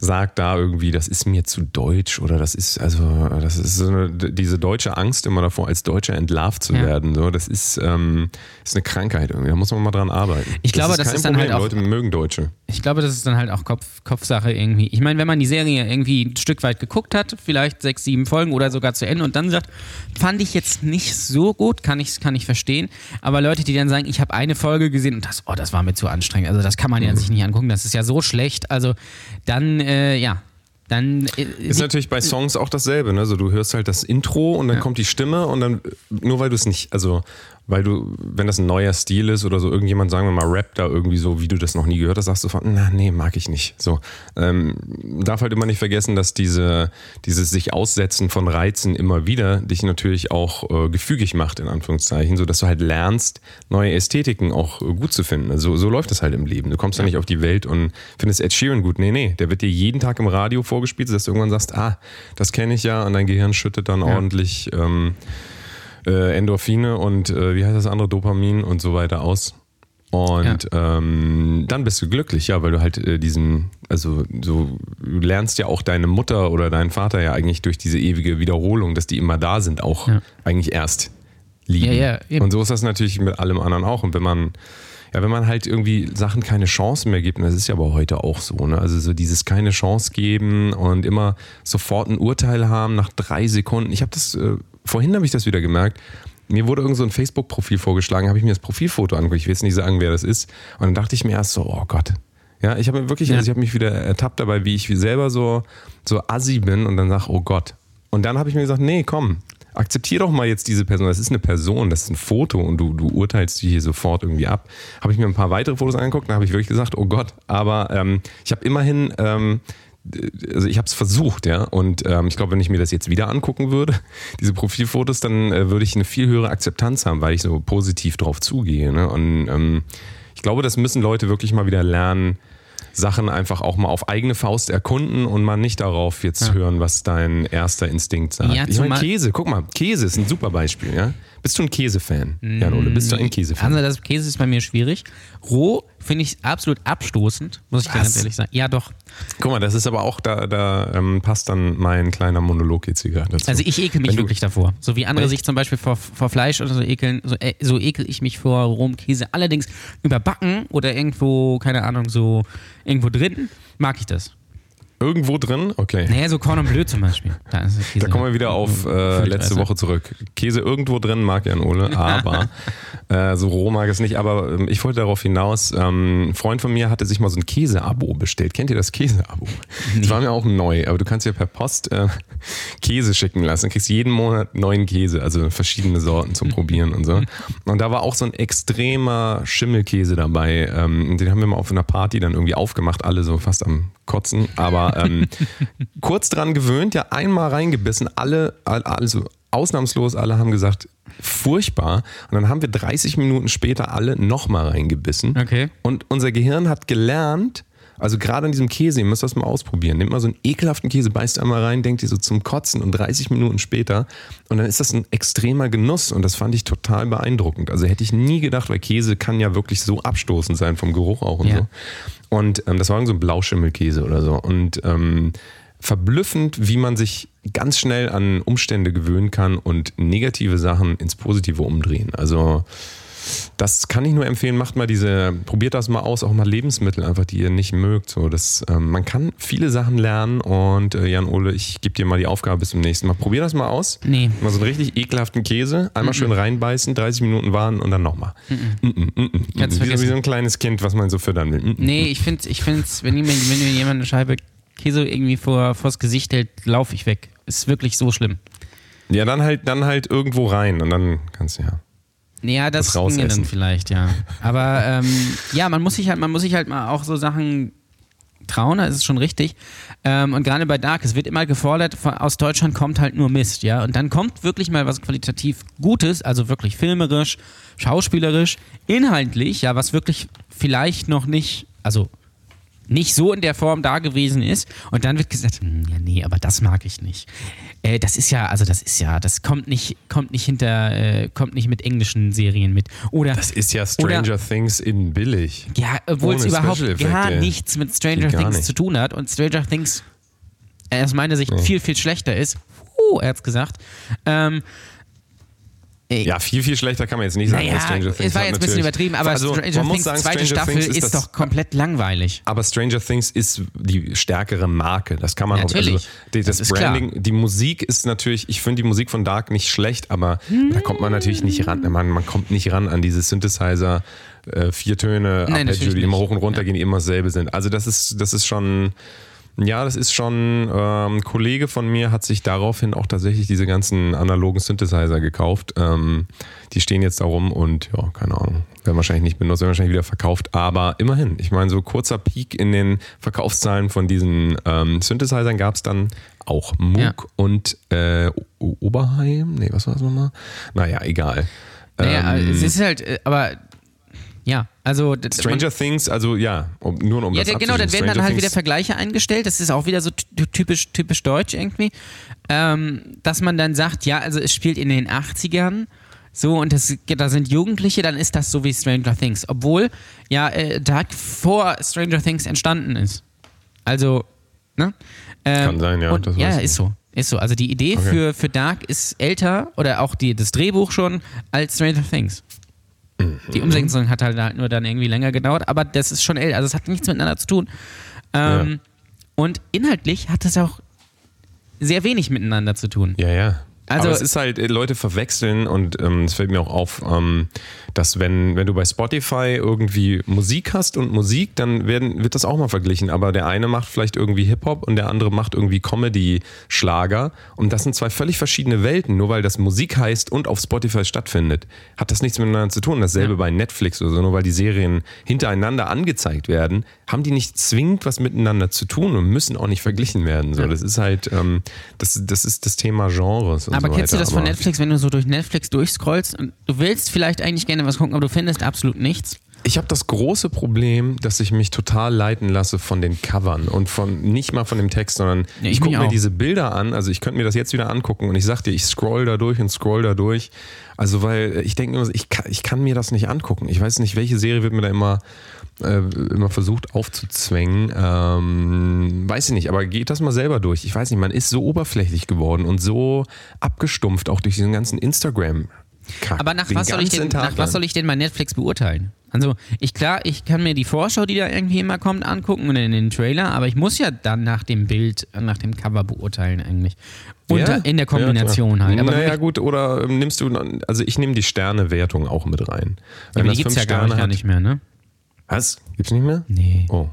sagt da irgendwie, das ist mir zu deutsch oder das ist, also, das ist so eine, diese deutsche Angst immer davor, als Deutscher entlarvt zu Ja. werden. So, das ist, ähm, ist eine Krankheit irgendwie. Da muss man mal dran arbeiten. Ich glaube, das kein ist dann Problem. halt auch- Leute mögen Deutsche. Ich glaube, das ist dann halt auch Kopf, Kopfsache irgendwie. Ich meine, wenn man die Serie irgendwie ein Stück weit geguckt hat, vielleicht sechs, sieben Folgen oder sogar zu Ende und dann sagt, fand ich jetzt nicht so gut, kann ich, kann ich verstehen. Aber Leute, die dann sagen, ich habe eine Folge gesehen und das, oh, das war mir zu anstrengend, also das kann man ja sich nicht angucken, das ist ja so schlecht. Also dann, äh, ja, dann äh, Ist natürlich bei Songs auch dasselbe, ne? So, du hörst halt das Intro und dann kommt die Stimme und dann, nur weil du es nicht, also, weil du, wenn das ein neuer Stil ist oder so, irgendjemand, sagen wir mal, rappt da irgendwie so, wie du das noch nie gehört hast, sagst du von, na, nee, mag ich nicht. So, ähm, darf halt immer nicht vergessen, dass diese, dieses sich Aussetzen von Reizen immer wieder dich natürlich auch äh, gefügig macht, in Anführungszeichen, so dass du halt lernst, neue Ästhetiken auch äh, gut zu finden. Also, so läuft es halt im Leben. Du kommst ja nicht auf die Welt und findest Ed Sheeran gut. Nee, nee, der wird dir jeden Tag im Radio vorgespielt, dass du irgendwann sagst, ah, das kenne ich ja und dein Gehirn schüttet dann ordentlich ähm, äh, Endorphine und äh, wie heißt das andere, Dopamin und so weiter aus. Und ähm, dann bist du glücklich, ja, weil du halt äh, diesen, also so, du lernst ja auch deine Mutter oder deinen Vater ja eigentlich durch diese ewige Wiederholung, dass die immer da sind, auch Ja. eigentlich erst lieben. Ja, ja, und so ist das natürlich mit allem anderen auch. Und wenn man, ja, wenn man halt irgendwie Sachen keine Chance mehr gibt, und das ist ja aber heute auch so, ne? Also so dieses keine Chance geben und immer sofort ein Urteil haben nach drei Sekunden. Ich habe das, äh, vorhin habe ich das wieder gemerkt. Mir wurde irgend so ein Facebook-Profil vorgeschlagen, habe ich mir das Profilfoto angeguckt. Ich will jetzt nicht sagen, wer das ist. Und dann dachte ich mir erst so, oh Gott. Ja, ich habe wirklich, Ja. also ich habe mich wieder ertappt dabei, wie ich selber so, so assi bin und dann sag, oh Gott. Und dann habe ich mir gesagt, nee, komm, akzeptier doch mal jetzt diese Person. Das ist eine Person, das ist ein Foto und du, du urteilst die hier sofort irgendwie ab. Habe ich mir ein paar weitere Fotos angeguckt, dann habe ich wirklich gesagt, oh Gott. Aber ähm, ich habe immerhin, ähm, also ich habe es versucht, ja. Und ähm, ich glaube, wenn ich mir das jetzt wieder angucken würde, diese Profilfotos, dann äh, würde ich eine viel höhere Akzeptanz haben, weil ich so positiv drauf zugehe. Ne? Und ähm, ich glaube, das müssen Leute wirklich mal wieder lernen, Sachen einfach auch mal auf eigene Faust erkunden und mal nicht darauf jetzt hören, was dein erster Instinkt sagt. Ja, ich meine, Käse, guck mal, Käse ist ein super Beispiel, ja? Bist du ein Käsefan, Jan Ole? Bist du ein Käsefan? Also das Käse ist bei mir schwierig. Roh finde ich absolut abstoßend, muss ich ganz ehrlich sagen. Ja, doch. Guck mal, das ist aber auch, da, da ähm, passt dann mein kleiner Monolog jetzt hier gerade dazu. Also ich ekel mich Wenn wirklich davor. So wie andere sich zum Beispiel vor, vor Fleisch oder so ekeln, so, äh, so ekel ich mich vor rohem Käse. Allerdings überbacken oder irgendwo, keine Ahnung, so irgendwo drin, mag ich das. Irgendwo drin? Okay. Naja, so Corn Bleu zum Beispiel. Da. Da kommen wir wieder auf äh, letzte. Woche zurück. Käse irgendwo drin mag Jan Ole, aber äh, so roh mag es nicht. Aber ähm, ich wollte darauf hinaus, ähm, ein Freund von mir hatte sich mal so ein Käse-Abo bestellt. Kennt ihr das Käse-Abo? Das war mir auch neu, aber du kannst dir per Post äh, Käse schicken lassen. Du kriegst jeden Monat neuen Käse, also verschiedene Sorten zum Probieren und so. Und da war auch so ein extremer Schimmelkäse dabei. Ähm, den haben wir mal auf einer Party dann irgendwie aufgemacht, alle so fast am Kotzen. Aber ähm, kurz dran gewöhnt, ja einmal reingebissen, alle, all- also ausnahmslos alle haben gesagt, furchtbar. Und dann haben wir 30 Minuten später alle nochmal reingebissen. Okay. Und unser Gehirn hat gelernt, also gerade an diesem Käse, ihr müsst das mal ausprobieren. Nehmt mal so einen ekelhaften Käse, beißt einmal rein, denkt ihr so zum Kotzen und 30 Minuten später. Und dann ist das ein extremer Genuss und das fand ich total beeindruckend. Also hätte ich nie gedacht, weil Käse kann ja wirklich so abstoßend sein vom Geruch auch und Ja. so. Und ähm, das war so ein Blauschimmelkäse oder so. Und ähm, verblüffend, wie man sich ganz schnell an Umstände gewöhnen kann und negative Sachen ins Positive umdrehen. Also das kann ich nur empfehlen, macht mal diese, probiert das mal aus, auch mal Lebensmittel einfach, die ihr nicht mögt. So, das, ähm, man kann viele Sachen lernen und äh, Jan Ole, ich gebe dir mal die Aufgabe bis zum nächsten Mal. Probier das mal aus. Nee. Mal so einen richtig ekelhaften Käse, einmal schön reinbeißen, 30 Minuten warten und dann nochmal. Mm -mm, mm -mm, mm. Wie, so- wie so ein kleines Kind, was man so füttern will. Mm -mm. Nee, ich finde, ich find's, wenn, jemand- wenn mir jemand eine Scheibe Käse irgendwie vor, vors Gesicht hält, laufe ich weg. Ist wirklich so schlimm. Ja, dann halt, dann halt irgendwo rein und dann kannst du ja. Ja, das, Das rausessen. dann vielleicht, ja. Aber ähm, ja, man muss sich halt, man muss sich halt mal auch so Sachen trauen, das ist schon richtig. Ähm, und gerade bei Dark, es wird immer gefordert, von, aus Deutschland kommt halt nur Mist, ja. Und dann kommt wirklich mal was qualitativ Gutes, also wirklich filmerisch, schauspielerisch, inhaltlich, ja, was wirklich vielleicht noch nicht, also nicht so in der Form da gewesen ist und dann wird gesagt, hm, ja nee, aber das mag ich nicht. Äh, das ist ja, also das ist ja, das kommt nicht, kommt nicht hinter, äh, kommt nicht mit englischen Serien mit. Oder Das ist ja Stranger Oder- Things in billig. ja, obwohl es überhaupt gar nichts mit Stranger Things nicht. zu tun hat und Stranger Things äh, aus meiner Sicht viel, viel schlechter ist. Uh, er hat's gesagt. Ähm, Ja, viel, viel schlechter kann man jetzt nicht sagen. naja, Stranger Things es war hat jetzt ein bisschen übertrieben, aber also, Stranger man muss Things sagen, zweite Stranger Staffel Things ist, das- doch komplett langweilig. Aber Stranger Things ist die stärkere Marke. Das kann man auch. Natürlich. Also, die, das, Das ist klar. Branding, die Musik ist natürlich, ich finde die Musik von Dark nicht schlecht, aber da kommt man natürlich nicht ran. Man, man kommt nicht ran an diese Synthesizer, äh, vier Töne, Nein, Arpeggio, die immer hoch und runter gehen, die immer dasselbe sind. Also das ist, das ist schon. Ja, das ist schon, ähm, ein Kollege von mir hat sich daraufhin auch tatsächlich diese ganzen analogen Synthesizer gekauft. Ähm, die stehen jetzt da rum und ja, keine Ahnung, werden wahrscheinlich nicht benutzt, werden wahrscheinlich wieder verkauft, aber immerhin. Ich meine, so kurzer Peak in den Verkaufszahlen von diesen ähm, Synthesizern gab es dann auch Moog Ja. und äh, Oberheim? Nee, was war das nochmal? Naja, egal. Naja, Ähm, es ist halt, äh, aber ja, also Stranger Things, also ja, um, nur um Ja, das der, genau, dann werden dann halt wieder Vergleiche eingestellt. Das ist auch wieder so ty- typisch, typisch deutsch irgendwie. Ähm, dass man dann sagt, ja, also es spielt in den 80ern. So, und das, da sind Jugendliche, dann ist das so wie Stranger Things. Obwohl ja äh, Dark vor Stranger Things entstanden ist. Also, ne? Ähm, Kann sein, ja, Und, das ja, ist so. Ist so. Also die Idee Okay. für, für Dark ist älter oder auch die, das Drehbuch schon als Stranger Things. Mhm. Die Umsetzung hat halt, halt nur dann irgendwie länger gedauert, aber das ist schon älter. Also es hat nichts miteinander zu tun. Ähm, Ja. Und inhaltlich hat es auch sehr wenig miteinander zu tun. Ja, ja. Also- Aber es ist halt, äh, Leute verwechseln und ähm, es fällt mir auch auf, ähm, dass wenn, wenn du bei Spotify irgendwie Musik hast und Musik, dann werden, wird das auch mal verglichen. Aber der eine macht vielleicht irgendwie Hip-Hop und der andere macht irgendwie Comedy-Schlager. Und das sind zwei völlig verschiedene Welten. Nur weil das Musik heißt und auf Spotify stattfindet, hat das nichts miteinander zu tun. Dasselbe bei Netflix oder so. Nur weil die Serien hintereinander angezeigt werden, haben die nicht zwingend was miteinander zu tun und müssen auch nicht verglichen werden. So, Das ist halt, ähm, das, das ist das Thema Genres. Aber so kennst du das von Netflix, wenn du so durch Netflix durchscrollst und du willst vielleicht eigentlich gerne was gucken, aber du findest absolut nichts? Ich habe das große Problem, dass ich mich total leiten lasse von den Covern und von nicht mal von dem Text, sondern Ja, ich, ich gucke mir diese Bilder an. Also ich könnte mir das jetzt wieder angucken und ich sag dir, ich scroll da durch und scroll da durch. Also weil ich denke immer, ich kann, ich kann mir das nicht angucken. Ich weiß nicht, welche Serie wird mir da immer, äh, immer versucht aufzuzwängen. Ähm, weiß ich nicht, aber geht das mal selber durch. Ich weiß nicht, man ist so oberflächlich geworden und so abgestumpft, auch durch diesen ganzen Instagram. -Kack, Aber nach was, soll ich denn, nach was soll ich denn bei Netflix beurteilen? Also, ich klar, ich kann mir die Vorschau, die da irgendwie immer kommt, angucken und in den Trailer, aber ich muss ja dann nach dem Bild, äh, nach dem Cover beurteilen eigentlich. Und Ja? in der Kombination ja, halt. Aber naja, gut, oder ähm, nimmst du, also ich nehme die Sternewertung auch mit rein. aber die gibt es ja gar, gar hat- nicht mehr, ne? Was? Gibt's nicht mehr? Nee. Oh.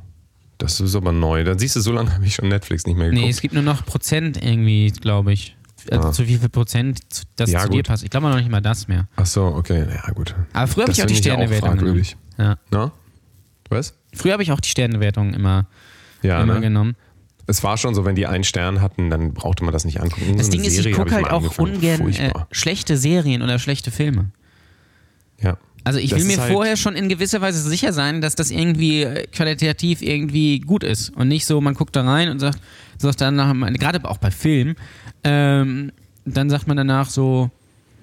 Das ist aber neu. Dann siehst du, so lange habe ich schon Netflix nicht mehr geguckt. Nee, es gibt nur noch Prozent irgendwie, glaube ich. Also Ah. zu wie viel Prozent das Ja, zu dir gut. passt. Ich glaube noch nicht mal das mehr. Ach so, okay. Ja, gut. Aber früher habe ich auch die Sternewertung genommen. fragwürdig. Ja. Na? Was? Früher habe ich auch die Sternewertung immer, Ja, immer ne? genommen. Es war schon so, wenn die einen Stern hatten, dann brauchte man das nicht angucken. Das So Ding ist, ich gucke halt auch ungern äh, schlechte Serien oder schlechte Filme. ja. Also ich Das will mir halt- vorher schon in gewisser Weise sicher sein, dass das irgendwie äh, qualitativ irgendwie gut ist und nicht so, man guckt da rein und sagt, sagt dann nach, gerade auch bei Filmen, ähm, dann sagt man danach so,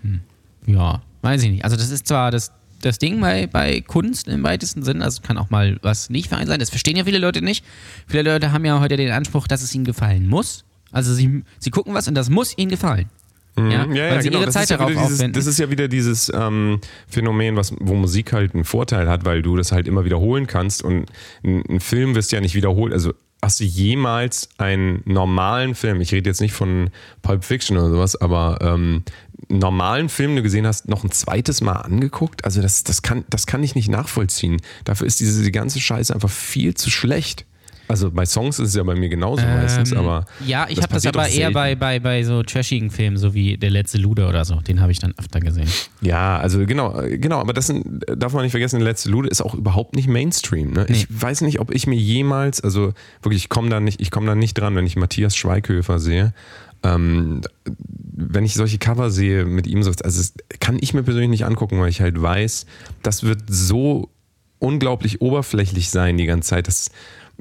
hm, ja, weiß ich nicht. Also das ist zwar das, das Ding bei, bei Kunst im weitesten Sinn, also kann auch mal was nicht fein sein, das verstehen ja viele Leute nicht. Viele Leute haben ja heute den Anspruch, dass es ihnen gefallen muss. Also sie, sie gucken was und das muss ihnen gefallen. Ja, Mhm. ja, weil ja, sie genau. ihre das Zeit ist ja darauf wieder dieses, aufwenden. Das ist ja wieder dieses ähm, Phänomen, was, wo Musik halt einen Vorteil hat, weil du das halt immer wiederholen kannst und ein, ein Film wirst ja nicht wiederholt. Also hast du jemals einen normalen Film, ich rede jetzt nicht von Pulp Fiction oder sowas, aber ähm, einen normalen Film, den du gesehen hast, noch ein zweites Mal angeguckt? Also das, das, kann, das kann ich nicht nachvollziehen. Dafür ist diese die ganze Scheiße einfach viel zu schlecht. Also bei Songs ist es ja bei mir genauso meistens, Ähm, aber. Ja, ich habe das aber eher bei, bei, bei so trashigen Filmen, so wie Der letzte Lude oder so. Den habe ich dann öfter gesehen. Ja, also genau, genau, aber das sind, darf man nicht vergessen, der letzte Lude ist auch überhaupt nicht Mainstream. Ne? Ich weiß nicht, ob ich mir jemals, also wirklich, ich komme da nicht, ich komme da nicht dran, wenn ich Matthias Schweighöfer sehe. Ähm, wenn ich solche Cover sehe mit ihm, so, also das kann ich mir persönlich nicht angucken, weil ich halt weiß, das wird so unglaublich oberflächlich sein die ganze Zeit. Das,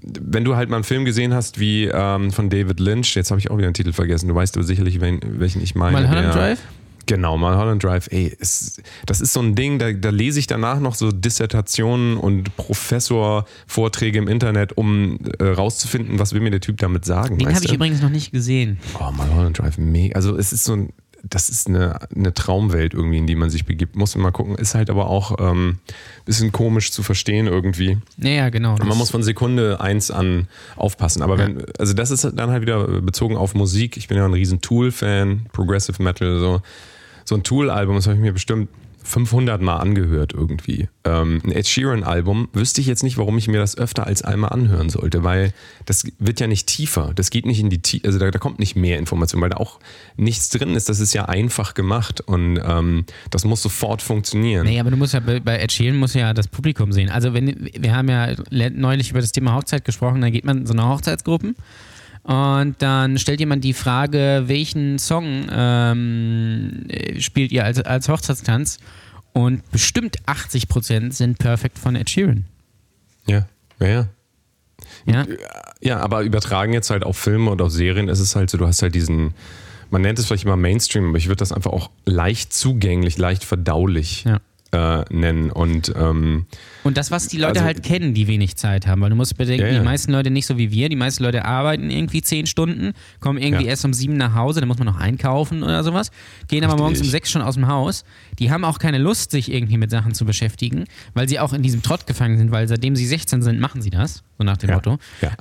wenn du halt mal einen Film gesehen hast wie ähm, von David Lynch, jetzt habe ich auch wieder den Titel vergessen, du weißt aber sicherlich, wen, welchen ich meine. Mulholland Drive? Genau, Mulholland Drive, ey, es, das ist so ein Ding, da, da lese ich danach noch so Dissertationen und Professorvorträge im Internet, um äh, rauszufinden, was will mir der Typ damit sagen. Den habe ich übrigens noch nicht gesehen. Oh, Mulholland Drive, mega. Also es ist so ein, das ist eine, eine Traumwelt irgendwie, in die man sich begibt. Muss man mal gucken. Ist halt aber auch ähm, bisschen komisch zu verstehen irgendwie. Naja, genau. Und man muss von Sekunde eins an aufpassen. Aber wenn, also das ist dann halt wieder bezogen auf Musik. Ich bin ja ein riesen Tool-Fan, Progressive Metal, so. So ein Tool-Album, das habe ich mir bestimmt 500 Mal angehört irgendwie. Ähm, ein Ed Sheeran-Album wüsste ich jetzt nicht, warum ich mir das öfter als einmal anhören sollte, weil das wird ja nicht tiefer. Das geht nicht in die Tiefe, also da, da kommt nicht mehr Information, weil da auch nichts drin ist. Das ist ja einfach gemacht und ähm, das muss sofort funktionieren. Nee, aber du musst ja bei, Ed Sheeran musst ja das Publikum sehen. Also wenn wir haben ja neulich über das Thema Hochzeit gesprochen, da geht man in so eine Hochzeitsgruppen und dann stellt jemand die Frage, welchen Song ähm, äh, spielt ihr als, als Hochzeitstanz? Und bestimmt 80% sind perfekt von Ed Sheeran. Ja, ja, ja. Ja? Ja, aber übertragen jetzt halt auf Filme und auf Serien ist es halt so, du hast halt diesen, man nennt es vielleicht immer Mainstream, aber ich würde das einfach auch leicht zugänglich, leicht verdaulich Ja. Äh, nennen. Und ähm, Und das, was die Leute Also- halt kennen, die wenig Zeit haben. Weil du musst bedenken, Ja, ja. die meisten Leute nicht so wie wir. Die meisten Leute arbeiten irgendwie zehn Stunden, kommen irgendwie Ja. erst um sieben nach Hause, dann muss man noch einkaufen oder sowas. Gehen aber Richtig. morgens um sechs schon aus dem Haus. Die haben auch keine Lust, sich irgendwie mit Sachen zu beschäftigen, weil sie auch in diesem Trott gefangen sind, weil seitdem sie 16 sind, machen sie das. So nach dem. Motto.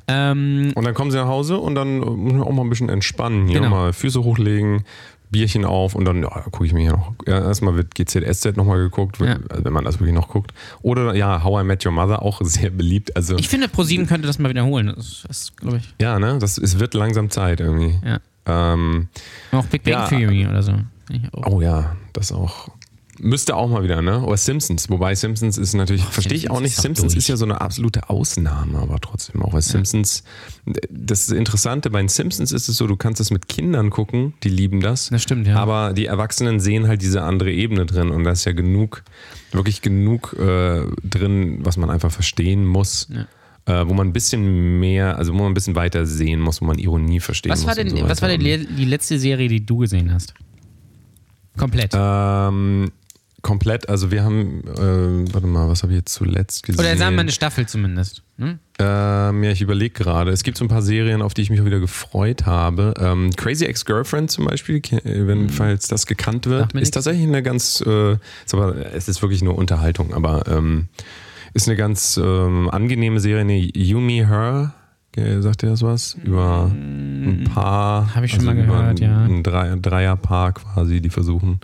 Ähm, Und dann kommen sie nach Hause und dann muss man auch mal ein bisschen entspannen. Hier Genau. mal Füße hochlegen, Bierchen auf und dann ja, gucke ich mir hier noch. Ja, erstmal wird GZSZ nochmal geguckt, Ja. also wenn man das wirklich noch guckt. Oder ja, How I Met Your Mother, auch sehr beliebt. Also ich finde, ProSieben könnte das mal wiederholen. Das, das glaube ich. ja, ne, das, es wird langsam Zeit irgendwie. Ja. Ähm, Auch Big Bang. Theory oder so. Oh ja, das auch. Müsste auch mal wieder, ne? Oder Simpsons. Wobei Simpsons ist natürlich, verstehe ich auch nicht. ist Simpsons durch. ist ja so eine absolute Ausnahme, aber trotzdem auch. Weil Simpsons, das Interessante bei den Simpsons ist es so, du kannst es mit Kindern gucken, die lieben das. Das stimmt, ja. Aber die Erwachsenen sehen halt diese andere Ebene drin und da ist ja genug, wirklich genug äh, drin, was man einfach verstehen muss. Äh, wo man ein bisschen mehr, also wo man ein bisschen weiter sehen muss, wo man Ironie verstehen Was muss. war denn, so was war denn die, die letzte Serie, die du gesehen hast? Komplett. Ähm, komplett, also wir haben, äh, warte mal, was habe ich jetzt zuletzt gesehen? Oder sagen wir eine Staffel zumindest. Hm? Ähm, ja, ich überlege gerade. Es gibt so ein paar Serien, auf die ich mich auch wieder gefreut habe. Ähm, Crazy Ex-Girlfriend zum Beispiel, wenn, falls das gekannt wird, Mhm. Ist tatsächlich eine ganz, äh, ist aber, es ist wirklich nur Unterhaltung, aber ähm, ist eine ganz ähm, angenehme Serie, eine You, Me, Her. Sagt ihr das was? Über ein Paar. Mhm. Hab ich schon mal über gehört, ein, ja. Ein Drei, Dreierpaar quasi, die versuchen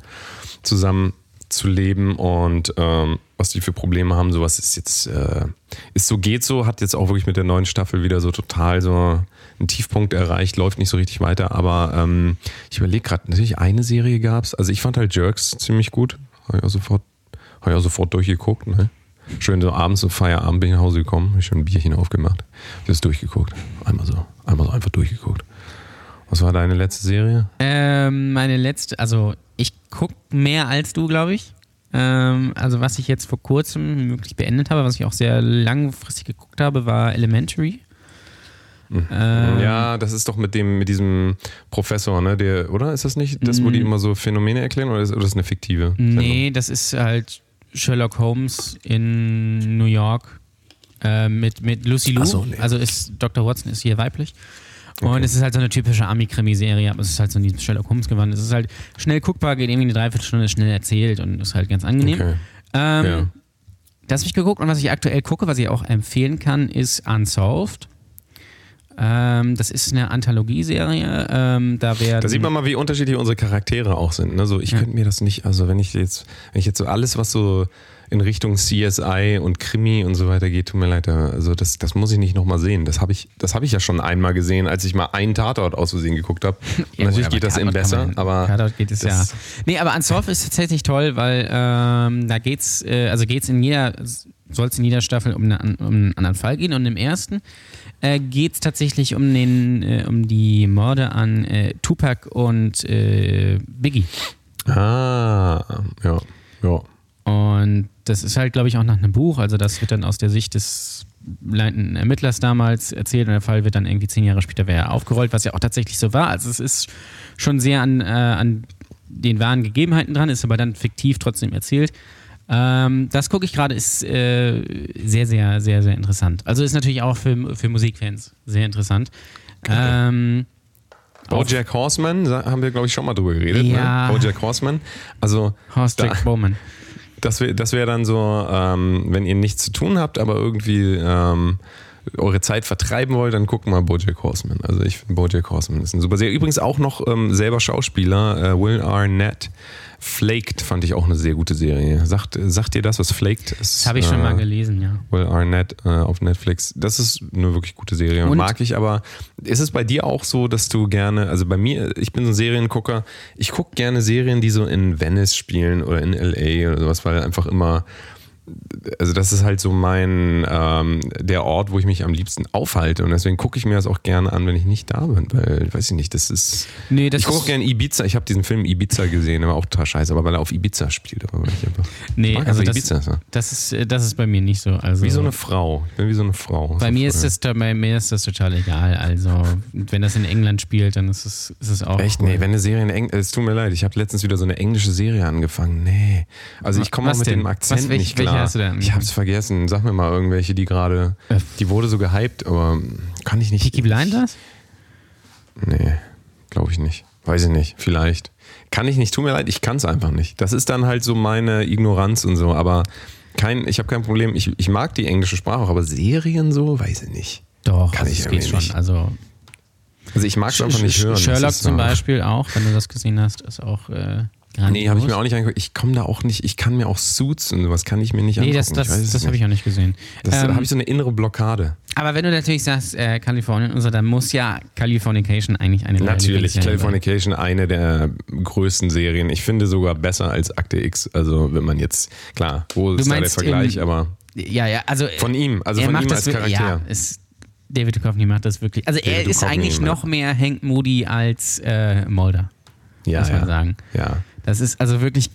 zusammen zu leben und ähm, was die für Probleme haben, sowas ist jetzt, äh, ist so geht so, hat jetzt auch wirklich mit der neuen Staffel wieder so total so einen Tiefpunkt erreicht, läuft nicht so richtig weiter, aber ähm, ich überlege gerade, natürlich eine Serie gab's, also ich fand halt Jerks ziemlich gut, habe auch sofort, habe ich sofort durchgeguckt, ne? Schön so abends so Feierabend bin ich nach Hause gekommen, habe ich schon ein Bierchen aufgemacht, hab das durchgeguckt, einmal so, einmal so einfach durchgeguckt. Was war deine letzte Serie? Ähm, meine letzte, also ich gucke mehr als du, glaube ich. Ähm, also was ich jetzt vor kurzem wirklich beendet habe, was ich auch sehr langfristig geguckt habe, war Elementary. Ähm, Ja, das ist doch mit dem, mit diesem Professor, ne? Der, oder? Ist das nicht das, wo die immer so Phänomene erklären oder ist, oder ist das eine fiktive? Sendung? Nee, das ist halt Sherlock Holmes in New York äh, mit, mit Lucy Liu. So, nee. Also ist Dr. Watson ist hier weiblich. Und es ist halt so eine typische Ami-Krimi-Serie, aber es ist halt so in diesem Sherlock Holmes-Gewand. Es ist halt schnell guckbar, geht irgendwie eine Dreiviertelstunde schnell erzählt und ist halt ganz angenehm. Okay. Ähm, Ja. Das habe ich geguckt und was ich aktuell gucke, was ich auch empfehlen kann, ist Unsolved. Ähm, das ist eine Anthologieserie. Ähm, da Da sieht man mal, wie unterschiedlich unsere Charaktere auch sind. Ne? So, ich Ja. könnte mir das nicht, also wenn ich jetzt, wenn ich jetzt so alles, was so in Richtung CSI und Krimi und so weiter geht, tut mir leid, also das, das muss ich nicht nochmal sehen. Das habe ich, das habe ich ja schon einmal gesehen, als ich mal einen Tatort aus Versehen geguckt habe. Ja, natürlich geht das eben Tatort besser, man- aber Tatort geht es ja. Nee, aber Unsolved ist tatsächlich toll, weil ähm, da geht's, äh, also geht's in jeder, soll es in jeder Staffel um, eine, um einen anderen Fall gehen und im ersten äh, geht es tatsächlich um den, äh, um die Morde an äh, Tupac und äh, Biggie. Ah, ja, ja. Und das ist halt, glaube ich, auch nach einem Buch. Also das wird dann aus der Sicht des leitenden Ermittlers damals erzählt und der Fall wird dann irgendwie zehn Jahre später wieder aufgerollt, was ja auch tatsächlich so war. Also es ist schon sehr an, äh, an den wahren Gegebenheiten dran, ist aber dann fiktiv trotzdem erzählt. Ähm, das gucke ich gerade, ist äh, sehr, sehr, sehr, sehr interessant. Also ist natürlich auch für, für Musikfans sehr interessant. Ähm, Bojack Horseman, haben wir, glaube ich, schon mal drüber geredet. Ja. Ne? Bojack Horseman. Also, Horst da, Jack Bowman. Das wäre das wär dann so, ähm, wenn ihr nichts zu tun habt, aber irgendwie ähm, eure Zeit vertreiben wollt, dann guckt mal Bojack Horseman. Also ich finde Bojack Horseman ist ein super Serie. Übrigens auch noch ähm, selber Schauspieler, äh, Will Arnett. Flaked fand ich auch eine sehr gute Serie. Sagt, sagt dir das, was Flaked ist? Das habe ich schon äh, mal gelesen, ja. Will Arnett äh, auf Netflix. Das ist eine wirklich gute Serie. Und- Mag ich, aber ist es bei dir auch so, dass du gerne, also bei mir, ich bin so ein Seriengucker, ich gucke gerne Serien, die so in Venice spielen oder in LA oder sowas, weil einfach immer, also das ist halt so mein, ähm, der Ort, wo ich mich am liebsten aufhalte und deswegen gucke ich mir das auch gerne an, wenn ich nicht da bin, weil, weiß ich nicht, das ist, Nee, das ich gucke gerne Ibiza, ich habe diesen Film Ibiza gesehen, war auch total scheiße, aber weil er auf Ibiza spielt, aber weil ich einfach, Nee, also das, Ibiza. So. das, ist, äh, das ist bei mir nicht so. Also Wie so eine Frau. Ich bin wie so eine Frau. bei mir ist das bei mir ist das total egal. Also wenn das in England spielt, dann ist es, ist es auch. Echt? cool. Nee, wenn eine Serie in Englisch. Es tut mir leid, ich habe letztens wieder so eine englische Serie angefangen. Nee. Also ich komme auch mit denn? dem Akzent Was, welche- nicht klar. Hast du denn? Ich hab's vergessen. Sag mir mal irgendwelche, die gerade. Äh. Die wurde so gehypt, aber kann ich nicht. Peaky Blinders? Nee, glaube ich nicht. Weiß ich nicht. Vielleicht. Kann ich nicht. Tut mir leid, ich kann es einfach nicht. Das ist dann halt so meine Ignoranz und so, aber kein, ich habe kein Problem. Ich, ich mag die englische Sprache auch, aber Serien so, weiß ich nicht. Doch, Kann also ich irgendwie geht schon. nicht. Also Also ich mag es einfach nicht hören. Das Sherlock zum Beispiel auch, wenn du das gesehen hast, ist auch äh. Nee, habe ich mir auch nicht angeguckt. Ich komme da auch nicht, ich kann mir auch Suits und sowas kann ich mir nicht Nee, angucken. das, das, es das habe ich auch nicht gesehen. Das Ähm, habe ich so eine innere Blockade. aber wenn du natürlich sagst, äh, Kalifornien und so, dann muss ja Californication eigentlich eine deiner Natürlich, Lieblingsserien sein. Californication eine der größten Serien. Ich finde sogar besser als Akte X. Also wenn man jetzt, klar, wo ist da der Vergleich, im- aber Ja, ja, also von ihm, also er von macht ihm das als Charakter. Ja, ist, David Duchovny macht das wirklich. Also er David ist Duchovny, eigentlich noch mehr Hank Moody als äh, Mulder, ja, muss man ja. sagen. Ja. Das ist also wirklich.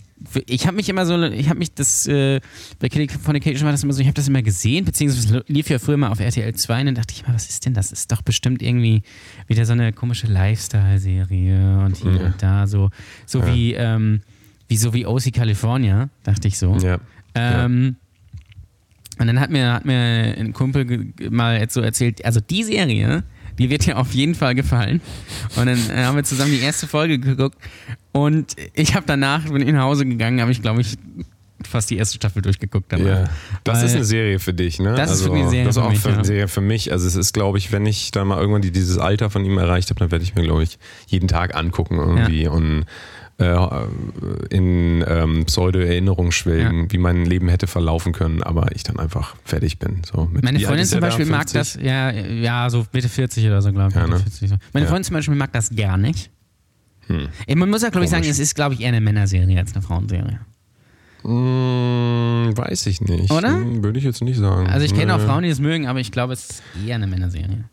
Ich habe mich immer so, ich habe mich das, äh, bei Californication war das immer so, ich habe das immer gesehen, beziehungsweise lief ja früher mal auf RTL 2 und dann dachte ich immer, was ist denn das? Ist doch bestimmt irgendwie wieder so eine komische Lifestyle-Serie und hier Ja. und da, so, so Ja. wie, ähm, wie so wie OC California, dachte ich so. Ja. Ähm, Und dann hat mir, hat mir ein Kumpel mal so erzählt, also die Serie, die wird dir auf jeden Fall gefallen. Und dann äh, haben wir zusammen die erste Folge geguckt und ich habe danach, bin ich nach Hause gegangen, habe ich glaube ich fast die erste Staffel durchgeguckt. Danach. Ja, das Weil- ist eine Serie für dich, ne? Das ist wirklich eine Serie das ist für auch mich, für, ja. eine Serie für mich. Also es ist, glaube ich, wenn ich dann mal irgendwann die, dieses Alter von ihm erreicht habe, dann werde ich mir, glaube ich, jeden Tag angucken irgendwie und äh, in ähm, Pseudo-Erinnerung schwelgen, wie mein Leben hätte verlaufen können, aber ich dann einfach fertig bin. So, Meine Freundin zum da? Beispiel mag 50? das, ja, ja, so Mitte 40 oder so, glaube ich. Ja, ne? 40 so. Meine Ja. Freundin zum Beispiel mag das gar nicht. Hm. Man muss ja, glaube ich, sagen, es ist, glaube ich, eher eine Männerserie als eine Frauenserie. Hm, weiß ich nicht. Oder? Hm, Würde ich jetzt nicht sagen. Also ich kenne auch. Frauen, die es mögen, aber ich glaube, es ist eher eine Männerserie.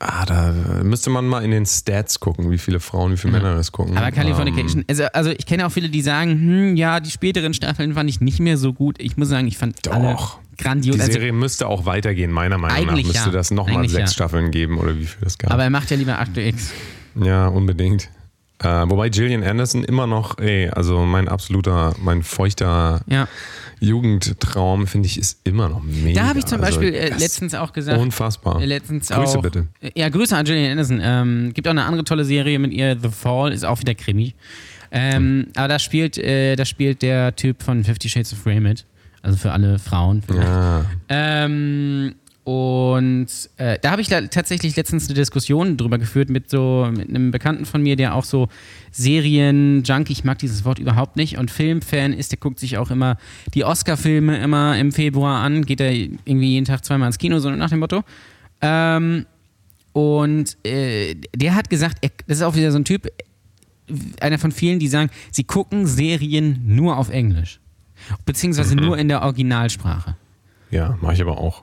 Ah, da müsste man mal in den Stats gucken, wie viele Frauen, wie viele Männer das gucken. Aber Californication, Ähm, also, also ich kenne auch viele, die sagen, hm, ja, die späteren Staffeln fand ich nicht mehr so gut. Ich muss sagen, ich fand alle Doch. grandios. die Also, Serie müsste auch weitergehen, meiner Meinung nach. Müsste ja. das nochmal sechs ja. Staffeln geben oder wie viel das gab. aber er macht ja lieber Akte X. ja, unbedingt. Äh, wobei Gillian Anderson immer noch, ey, also mein absoluter, mein feuchter Ja. Jugendtraum, finde ich, ist immer noch mega. Da habe ich zum Also, Beispiel äh, das letztens auch gesagt, Unfassbar. äh, letztens Grüße auch, bitte. Ja, Grüße an Gillian Anderson. Ähm, gibt auch eine andere tolle Serie mit ihr, The Fall, ist auch wieder Krimi. Ähm, aber da spielt, äh, da spielt der Typ von Fifty Shades of Grey mit. Also für alle Frauen. Ja. Ähm, und äh, da habe ich tatsächlich letztens eine Diskussion drüber geführt mit so mit einem Bekannten von mir, der auch so Serien-Junkie, ich mag dieses Wort überhaupt nicht, und Filmfan ist, der guckt sich auch immer die Oscar-Filme immer im Februar an, geht er irgendwie jeden Tag zweimal ins Kino, so nach dem Motto. Ähm, und äh, der hat gesagt, er, das ist auch wieder so ein Typ, einer von vielen, die sagen, sie gucken Serien nur auf Englisch. Beziehungsweise nur in der Originalsprache. ja, mache ich aber auch.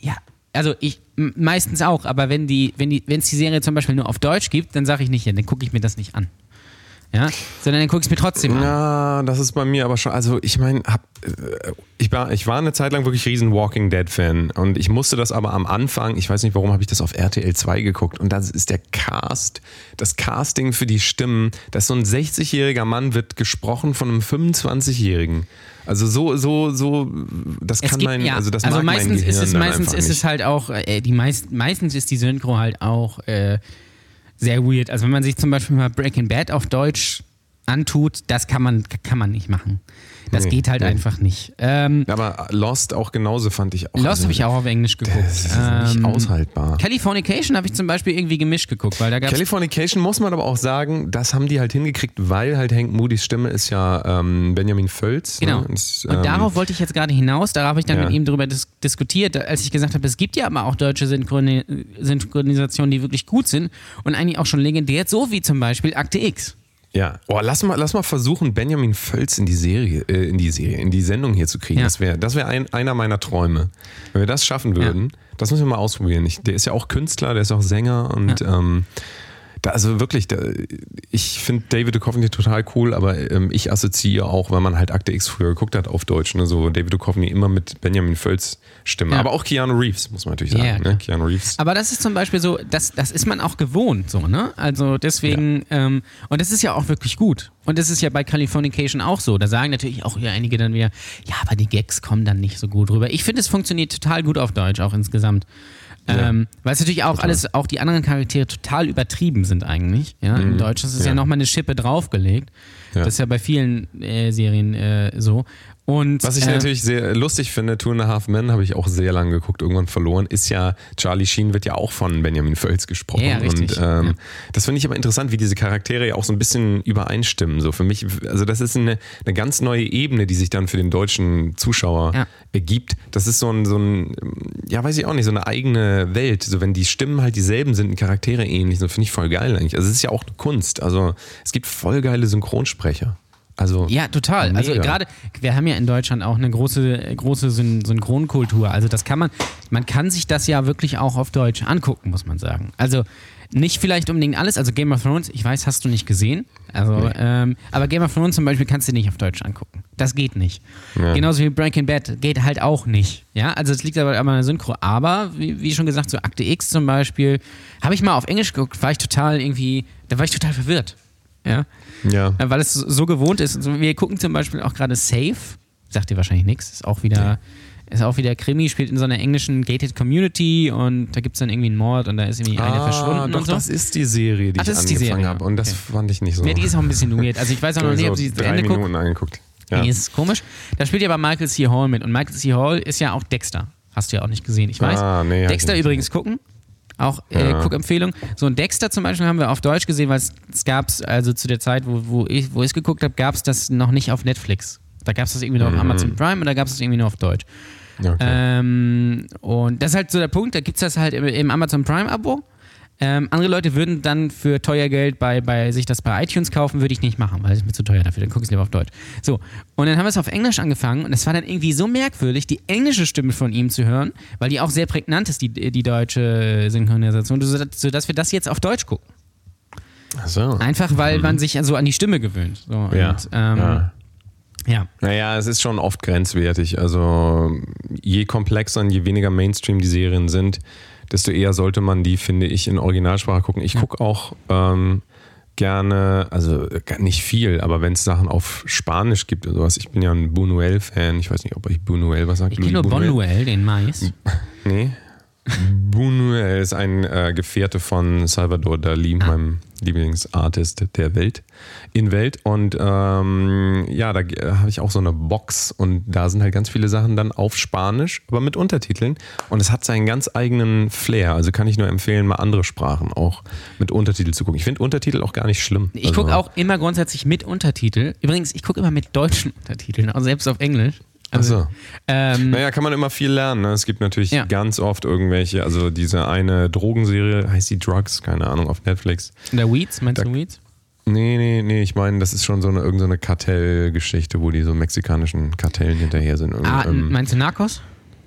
Ja, also ich meistens auch, aber wenn die, wenn die, wenn es die Serie zum Beispiel nur auf Deutsch gibt, dann sage ich nicht, ja, dann gucke ich mir das nicht an. Ja, sondern dann gucke ich es mir trotzdem an. Ja, das ist bei mir aber schon. Also ich meine, äh, ich war, ich war eine Zeit lang wirklich riesen Walking Dead Fan und ich musste das aber am Anfang. Ich weiß nicht, warum habe ich das auf RTL 2 geguckt und das ist der Cast, das Casting für die Stimmen. Dass so ein 60-jähriger Mann wird gesprochen von einem 25-jährigen. Also so, so, so, das Es kann gibt- mein, ja, also das also mag meistens mein Gehirn ist es meistens ist es halt auch äh, die meist, meistens ist die Synchro halt auch äh, sehr weird. Also wenn man sich zum Beispiel mal Breaking Bad auf Deutsch antut, das kann man kann man nicht machen. Das Nee, geht halt nee. einfach nicht. Ähm, Aber Lost auch genauso fand ich auch. Lost also, habe ich auch auf Englisch geguckt. Das ist nicht Ähm, aushaltbar. Californication habe ich zum Beispiel irgendwie gemischt geguckt, weil da gab Californication muss man aber auch sagen, das haben die halt hingekriegt, weil halt Hank Moody's Stimme ist ja ähm, Benjamin Völz. Genau. Ne? Und, Und ähm, darauf wollte ich jetzt gerade hinaus. Da habe ich dann Ja. mit ihm darüber dis diskutiert, als ich gesagt habe, es gibt ja aber auch deutsche Synchroni Synchronisationen, die wirklich gut sind und eigentlich auch schon legendär, so wie zum Beispiel Akte X. Ja, oh, lass mal, lass mal versuchen, Benjamin Völz in die Serie, äh, in die Serie, in die Sendung hier zu kriegen. Ja. Das wäre, das wäre ein, einer meiner Träume. Wenn wir das schaffen würden, das müssen wir mal ausprobieren. Ich, der ist ja auch Künstler, der ist auch Sänger und ähm, da, also wirklich, da, ich finde David Duchovny total cool, aber ähm, ich assoziiere auch, wenn man halt Akte X früher geguckt hat auf Deutsch, ne, so David Duchovny immer mit Benjamin Völz Stimme. Ja. Aber auch Keanu Reeves, muss man natürlich sagen. Ja, ne? Keanu Reeves. Aber das ist zum Beispiel so, das, das ist man auch gewohnt, so, ne? Also deswegen, ähm, und das ist ja auch wirklich gut. Und das ist ja bei Californication auch so. Da sagen natürlich auch ja einige dann wieder, ja, aber die Gags kommen dann nicht so gut rüber. Ich finde, es funktioniert total gut auf Deutsch, auch insgesamt. Ähm, weil es natürlich auch alles, auch die anderen Charaktere total übertrieben sind eigentlich. Ja, im Deutsch ist es ja, Mhm. Ja. nochmal eine Schippe draufgelegt. Ja. Das ist ja bei vielen äh, Serien äh, so. Und, Was ich äh, natürlich sehr lustig finde, Two and a Half Men habe ich auch sehr lange geguckt, irgendwann verloren, ist ja, Charlie Sheen wird ja auch von Benjamin Völz gesprochen. Ja, richtig. Und ähm, Ja. das finde ich aber interessant, wie diese Charaktere ja auch so ein bisschen übereinstimmen. So für mich, also das ist eine, eine ganz neue Ebene, die sich dann für den deutschen Zuschauer Ja. ergibt. Das ist so ein, so ein, ja, weiß ich auch nicht, so eine eigene Welt. So wenn die Stimmen halt dieselben sind, und Charaktere ähnlich, so finde ich voll geil eigentlich. Also es ist ja auch eine Kunst. Also es gibt voll geile Synchronsprecher. Also Ja, total. Also Mega. gerade, wir haben ja in Deutschland auch eine große, große Syn Synchronkultur. Also das kann man, man kann sich das ja wirklich auch auf Deutsch angucken, muss man sagen. Also nicht vielleicht unbedingt alles, also Game of Thrones, ich weiß, hast du nicht gesehen. Also, ähm, aber Game of Thrones zum Beispiel kannst du nicht auf Deutsch angucken. Das geht nicht. Ja. Genauso wie Breaking Bad geht halt auch nicht. Ja, also es liegt aber an der Synchro. Aber, wie, wie schon gesagt, so Akte X zum Beispiel, habe ich mal auf Englisch geguckt, war ich total irgendwie, da war ich total verwirrt. Ja. ja. Ja, weil es so gewohnt ist. Also wir gucken zum Beispiel auch gerade Safe. Sagt dir wahrscheinlich nichts. Ist auch wieder, ist auch wieder Krimi, spielt in so einer englischen Gated Community und da gibt es dann irgendwie einen Mord und da ist irgendwie eine verschwunden doch, und so. das ist die Serie, die Ach, ich angefangen habe. Und das okay. fand ich nicht so. ja, die ist auch ein bisschen weird. Also ich weiß auch noch Ich nicht, ob so sie zu drei Ende guckt. Minuten angeguckt. Ja. Die ist komisch. Da spielt ja aber Michael C. Hall mit. Und Michael C. Hall ist ja auch Dexter. Hast du ja auch nicht gesehen, ich weiß. Ah, nee, Dexter übrigens gucken. Auch äh, Ja. Guckempfehlung. So ein Dexter zum Beispiel haben wir auf Deutsch gesehen, weil es es gab es, also zu der Zeit, wo, wo ich wo ich geguckt habe, gab es das noch nicht auf Netflix. Da gab es das irgendwie nur Mhm. auf Amazon Prime und da gab es das irgendwie nur auf Deutsch. Okay. Ähm, und das ist halt so der Punkt, da gibt es das halt im, im Amazon Prime-Abo. Ähm, andere Leute würden dann für teuer Geld bei, bei sich das bei iTunes kaufen, würde ich nicht machen, weil es mir zu teuer dafür, dann gucke ich lieber auf Deutsch. So, und dann haben wir es auf Englisch angefangen und es war dann irgendwie so merkwürdig, die englische Stimme von ihm zu hören, weil die auch sehr prägnant ist, die, die deutsche Synchronisation, sodass wir das jetzt auf Deutsch gucken. Ach so. Einfach, weil man sich so an die Stimme gewöhnt. So, Mhm. Ja. Und, ähm, ja. ja. Naja, es ist schon oft grenzwertig. Also je komplexer und je weniger Mainstream die Serien sind, desto eher sollte man die, finde ich, in Originalsprache gucken. Ich gucke auch ähm, gerne, also gar nicht viel, aber wenn es Sachen auf Spanisch gibt oder sowas. Ich bin ja ein Buñuel-Fan. Ich weiß nicht, ob euch Buñuel was sagt. Ich kenne Buñuel? Den Mais. Nee. Buñuel ist ein äh, Gefährte von Salvador Dali, meinem Lieblingsartist der Welt, in Welt. Und ähm, ja, da äh, habe ich auch so eine Box und da sind halt ganz viele Sachen dann auf Spanisch, aber mit Untertiteln. Und es hat seinen ganz eigenen Flair. Also kann ich nur empfehlen, mal andere Sprachen auch mit Untertitel zu gucken. Ich finde Untertitel auch gar nicht schlimm. Ich also, gucke auch immer grundsätzlich mit Untertitel. Übrigens, ich gucke immer mit deutschen Untertiteln, auch selbst auf Englisch. Also, so. ähm, Naja, kann man immer viel lernen. Ne? Es gibt natürlich Ja. ganz oft irgendwelche, also diese eine Drogenserie, heißt die Drugs, keine Ahnung, auf Netflix. der Weeds, meinst Da- du Weeds? Nee, nee, nee, ich meine, das ist schon so eine irgendeine so Kartellgeschichte, wo die so mexikanischen Kartellen hinterher sind. Ah, ähm, meinst du Narcos?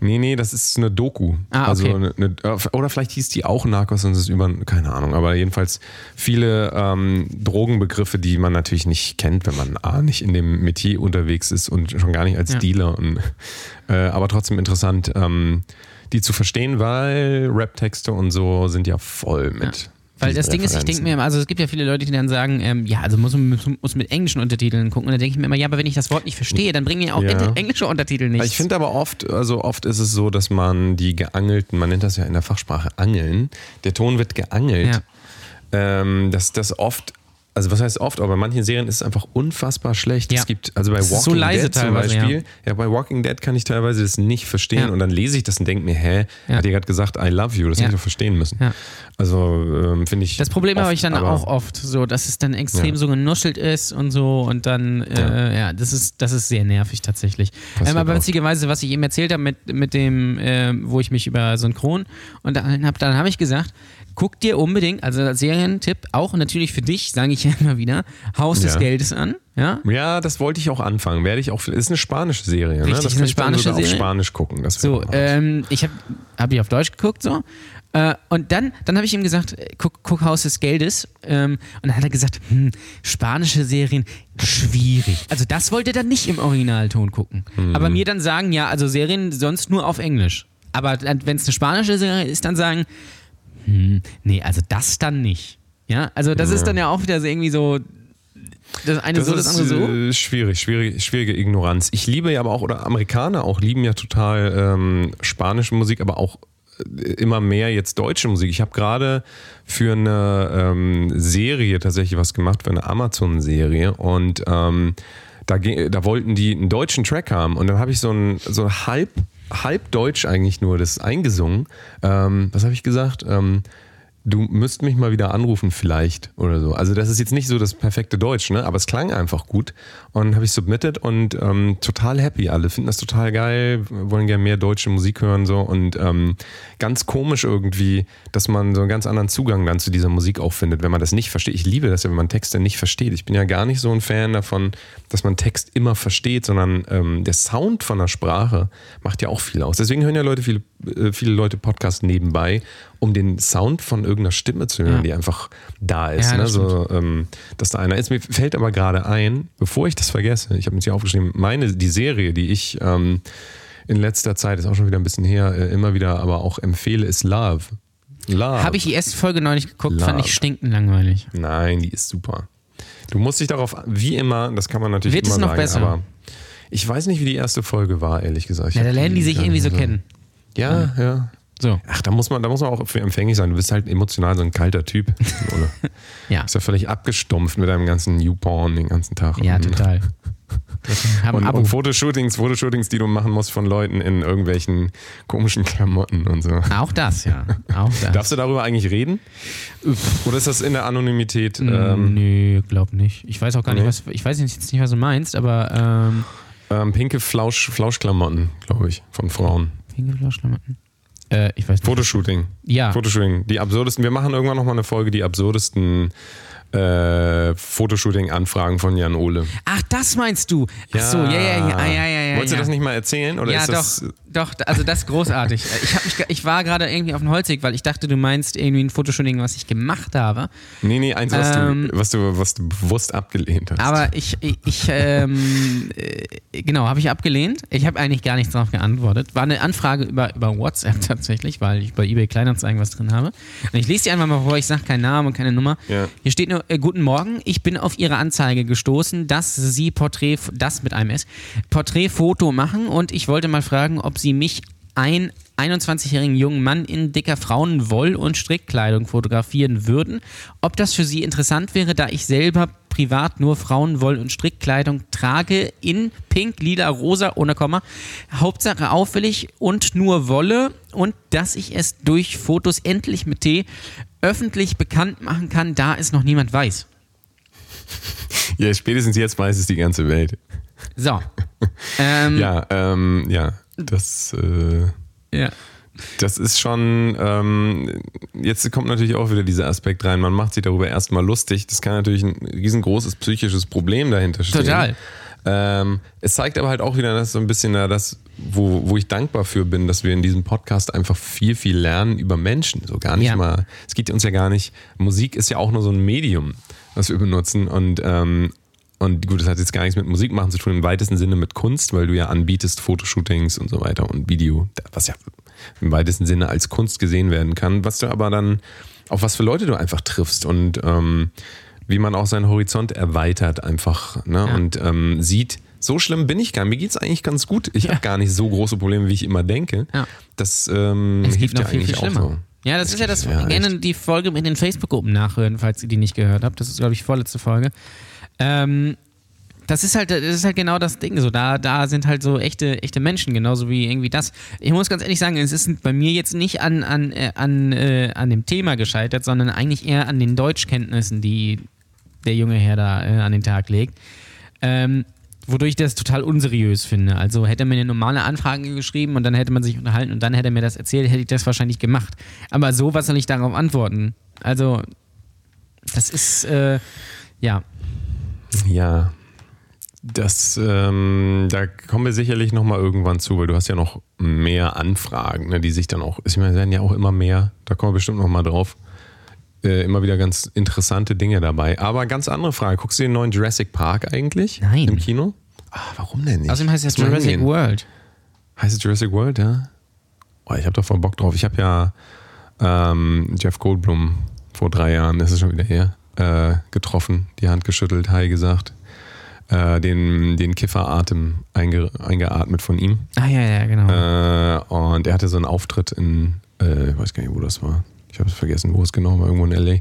Nee, nee, das ist eine Doku. Ah, also okay. eine, eine, oder vielleicht hieß die auch Narcos und es ist über, keine Ahnung, aber jedenfalls viele ähm, Drogenbegriffe, die man natürlich nicht kennt, wenn man A, nicht in dem Metier unterwegs ist und schon gar nicht als Ja. Dealer. Und, äh, aber trotzdem interessant, ähm, die zu verstehen, weil Rap-Texte und so sind ja voll mit. Weil das Ding ist, ich denke mir immer, also es gibt ja viele Leute, die dann sagen, ähm, ja, also muss man mit, muss mit englischen Untertiteln gucken. Und dann denke ich mir immer, ja, aber wenn ich das Wort nicht verstehe, dann bringen mir auch Ja. englische Untertitel nichts. Ich finde aber oft, also oft ist es so, dass man die geangelten, man nennt das ja in der Fachsprache Angeln, der Ton wird geangelt, ähm, dass das oft, also was heißt oft, aber bei manchen Serien ist es einfach unfassbar schlecht. Ja. Es gibt, also bei Walking so leise Dead zum Beispiel, ja. bei Walking Dead kann ich teilweise das nicht verstehen Ja. und dann lese ich das und denke mir, hä, Ja. hat ihr gerade gesagt, I love you, das Ja. hätte ich doch verstehen müssen. Ja. Also ähm, finde ich. Das Problem habe ich dann auch oft, so dass es dann extrem Ja. so genuschelt ist und so und dann, äh, ja, das ist, das ist sehr nervig tatsächlich. Ähm, aber witzigerweise, was ich eben erzählt habe mit, mit dem, äh, wo ich mich über Synchron unterhalten habe, dann habe ich gesagt, guck dir unbedingt, also als Serientipp, auch natürlich für dich, sage ich ja immer wieder, Haus des Ja. Geldes an, ja. Ja, das wollte ich auch anfangen. Werde ich auch. Ist eine spanische Serie. ne? Richtig, das eine kann ich spanische sogar auf Serie. Spanisch gucken. So, ähm, ich habe hab ich auf Deutsch geguckt, so. Äh, und dann, dann habe ich ihm gesagt, äh, guck, guck Haus des Geldes. Ähm, und dann hat er gesagt, hm, spanische Serien, schwierig. Also das wollte er dann nicht im Originalton gucken. Hm. Aber mir dann sagen, ja, also Serien sonst nur auf Englisch. Aber wenn es eine spanische Serie ist, dann sagen, hm, nee, also das dann nicht. Ja, also das ist dann ja auch wieder so irgendwie so, das eine so, das andere so. äh, schwierig, schwierig, schwierige Ignoranz. Ich liebe ja aber auch, oder Amerikaner auch lieben ja total ähm, spanische Musik, aber auch äh, immer mehr jetzt deutsche Musik. Ich habe gerade für eine ähm, Serie tatsächlich was gemacht, für eine Amazon-Serie und ähm, da, da wollten die einen deutschen Track haben und dann habe ich so ein, so halb, halb Deutsch eigentlich nur das eingesungen. Ähm, was habe ich gesagt? Ähm, Du müsst mich mal wieder anrufen, vielleicht oder so. Also, das ist jetzt nicht so das perfekte Deutsch, ne? aber es klang einfach gut. Und habe ich submitted und ähm, total happy. Alle finden das total geil, wollen gerne mehr deutsche Musik hören. so Und ähm, ganz komisch irgendwie, dass man so einen ganz anderen Zugang dann zu dieser Musik auch findet, wenn man das nicht versteht. Ich liebe das ja, wenn man Texte nicht versteht. Ich bin ja gar nicht so ein Fan davon, dass man Text immer versteht, sondern ähm, der Sound von der Sprache macht ja auch viel aus. Deswegen hören ja Leute viele, äh, viele Leute Podcasts nebenbei, um den Sound von irgendeiner Stimme zu hören, Ja. die einfach da ist. Ja, ne? das so, ähm, dass da einer ist. Mir fällt aber gerade ein, bevor ich das vergesse, ich habe mir hier aufgeschrieben, meine, die Serie, die ich ähm, in letzter Zeit, ist auch schon wieder ein bisschen her, äh, immer wieder aber auch empfehle, ist Love. Love. Habe ich die erste Folge noch nicht geguckt, fand Love. ich stinkend langweilig. Nein, die ist super. Du musst dich darauf, wie immer, das kann man natürlich Wird immer es noch sagen, besser? aber ich weiß nicht, wie die erste Folge war, ehrlich gesagt. Ich Ja, da lernen die sich gar irgendwie so kennen. Ja, ja. So, Ach, da muss man, da muss man auch für empfänglich sein. Du bist halt emotional so ein kalter Typ. Ja. Ist ja völlig abgestumpft mit deinem ganzen Newporn den ganzen Tag. Ja, total. Und, und Fotoshootings, Fotoshootings, die du machen musst von Leuten in irgendwelchen komischen Klamotten und so. Auch das, ja. Auch das. Darfst du darüber eigentlich reden? Oder ist das in der Anonymität? Mm, Ähm, Nö, glaub nicht. Ich weiß auch gar nicht, Nee? was. Ich weiß jetzt nicht, was du meinst, aber ähm, ähm, pinke Flausch, Flauschklamotten, glaube ich, von Frauen. pinke Flauschklamotten. Äh, ich weiß nicht. Fotoshooting. Ja. Fotoshooting. Die absurdesten. Wir machen irgendwann nochmal eine Folge, die absurdesten äh, Fotoshooting-Anfragen von Jan Ole. Ach, das meinst du? Ach so, ja, ja, ja, ja, ja, ja. Wolltest ja. du das nicht mal erzählen? Oder ja, ist das, doch, doch, also das ist großartig. Ich, hab mich, ich war gerade irgendwie auf dem Holzweg, weil ich dachte, du meinst irgendwie ein Fotoshooting, was ich gemacht habe. Nee, nee, eins, was, Ähm, du, was, du, was du bewusst abgelehnt hast. Aber ich, ich, ich ähm, äh, genau, habe ich abgelehnt. Ich habe eigentlich gar nichts darauf geantwortet. War eine Anfrage über, über WhatsApp tatsächlich, weil ich bei eBay Kleinanzeigen was drin habe. Und ich lese die einfach mal vor, ich sage keinen Namen und keine Nummer. Ja. Hier steht nur, äh, guten Morgen, ich bin auf Ihre Anzeige gestoßen, dass Sie Porträt, das mit einem S, Porträtfoto machen. Und ich wollte mal fragen, ob Sie mich ein 21-jährigen jungen Mann in dicker Frauenwoll- und Strickkleidung fotografieren würden. Ob das für Sie interessant wäre, da ich selber privat nur Frauenwoll- und Strickkleidung trage in pink, lila, rosa, ohne Komma. Hauptsache auffällig und nur Wolle und dass ich es durch Fotos endlich mit T öffentlich bekannt machen kann, da es noch niemand weiß. ja, spätestens jetzt weiß es die ganze Welt. So. ähm, Ja, ähm, ja, das, äh, ja. das ist schon, ähm, jetzt kommt natürlich auch wieder dieser Aspekt rein. Man macht sich darüber erstmal lustig. Das kann natürlich ein riesengroßes psychisches Problem dahinter stehen. Total. Ähm, es zeigt aber halt auch wieder, dass so ein bisschen da das, wo, wo ich dankbar für bin, dass wir in diesem Podcast einfach viel, viel lernen über Menschen. So gar nicht Ja. mal, es geht uns ja gar nicht, Musik ist ja auch nur so ein Medium, was wir benutzen und, ähm, und gut, das hat jetzt gar nichts mit Musik machen zu tun, im weitesten Sinne mit Kunst, weil du ja anbietest Fotoshootings und so weiter und Video, was ja im weitesten Sinne als Kunst gesehen werden kann, was du aber dann, auf was für Leute du einfach triffst und ähm, wie man auch seinen Horizont erweitert einfach ne? Ja. und ähm, sieht, so schlimm bin ich gar nicht. Mir geht es eigentlich ganz gut. Ich Ja. habe gar nicht so große Probleme, wie ich immer denke. Ja. Das ähm, hilft ja viel, eigentlich viel auch so. Ja, das Es ist ja das. ja, gerne echt. die Folge mit den Facebook-Gruppen nachhören, falls ihr die nicht gehört habt. Das ist, glaube ich, vorletzte Folge. Ähm, das ist halt, das ist halt genau das Ding. So, da, da sind halt so echte, echte Menschen, genauso wie irgendwie das. Ich muss ganz ehrlich sagen, es ist bei mir jetzt nicht an, an, äh, an, äh, an dem Thema gescheitert, sondern eigentlich eher an den Deutschkenntnissen, die der junge Herr da äh, an den Tag legt. Ähm, wodurch ich das total unseriös finde. Also hätte er mir eine normale Anfrage geschrieben und dann hätte man sich unterhalten und dann hätte er mir das erzählt, hätte ich das wahrscheinlich gemacht. Aber so, was soll ich darauf antworten? Also, das ist, äh, ja. Ja, das, ähm, da kommen wir sicherlich nochmal irgendwann zu, weil du hast ja noch mehr Anfragen, ne, die sich dann auch, ich meine, es werden ja auch immer mehr, da kommen wir bestimmt nochmal drauf. Äh, immer wieder ganz interessante Dinge dabei. Aber ganz andere Frage, guckst du den neuen Jurassic Park eigentlich? Nein. Im Kino? Ah, warum denn nicht? Außerdem heißt es Jurassic hingehen. World. Heißt es Jurassic World, ja? Oh, ich habe doch voll Bock drauf. Ich habe ja ähm, Jeff Goldblum vor drei Jahren, das ist schon wieder her, äh, getroffen, die Hand geschüttelt, Hi gesagt, äh, den, den Kifferatem einge, eingeatmet von ihm. Ah, ja, ja, genau. Äh, und er hatte so einen Auftritt in, äh, ich weiß gar nicht, wo das war. Ich habe es vergessen, wo es genau war, irgendwo in L.A.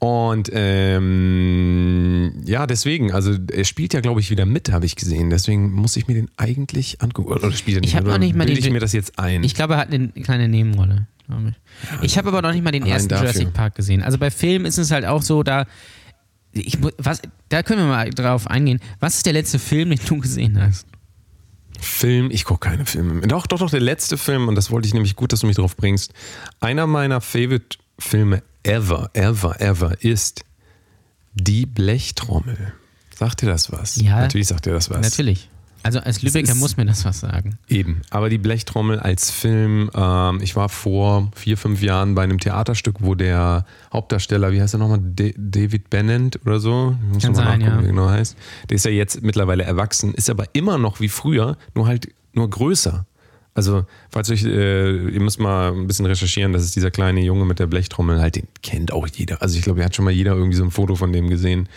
Und ähm, ja, deswegen, also er spielt ja, glaube ich, wieder mit, habe ich gesehen. Deswegen muss ich mir den eigentlich angucken. Oder spielt er nicht Ich hab mit? noch nicht mal den- ich mir das jetzt ein? Ich glaube, er hat eine kleine Nebenrolle. Ich, ich habe aber noch nicht mal den Allein ersten dafür. Jurassic Park gesehen. Also bei Filmen ist es halt auch so, da. Ich, was, da können wir mal drauf eingehen. Was ist der letzte Film, den du gesehen hast? Film, ich gucke keine Filme mehr. Doch, doch, doch, der letzte Film, und das wollte ich nämlich gut, dass du mich drauf bringst. Einer meiner Favorite-Filme ever, ever, ever ist Die Blechtrommel. Sagt dir das was? Ja. Natürlich sagt dir das was. Natürlich. Also als Lübecker muss mir das was sagen. Eben. Aber die Blechtrommel als Film, ähm, ich war vor vier, fünf Jahren bei einem Theaterstück, wo der Hauptdarsteller, wie heißt er nochmal, Da- David Bennett oder so? Ich muss Kann sein, nachgucken, ja. wie genau heißt. Der ist ja jetzt mittlerweile erwachsen, ist aber immer noch wie früher, nur halt nur größer. Also, falls euch, äh, ihr müsst mal ein bisschen recherchieren, das ist dieser kleine Junge mit der Blechtrommel, halt, den kennt auch jeder. Also, ich glaube, er hat schon mal jeder irgendwie so ein Foto von dem gesehen.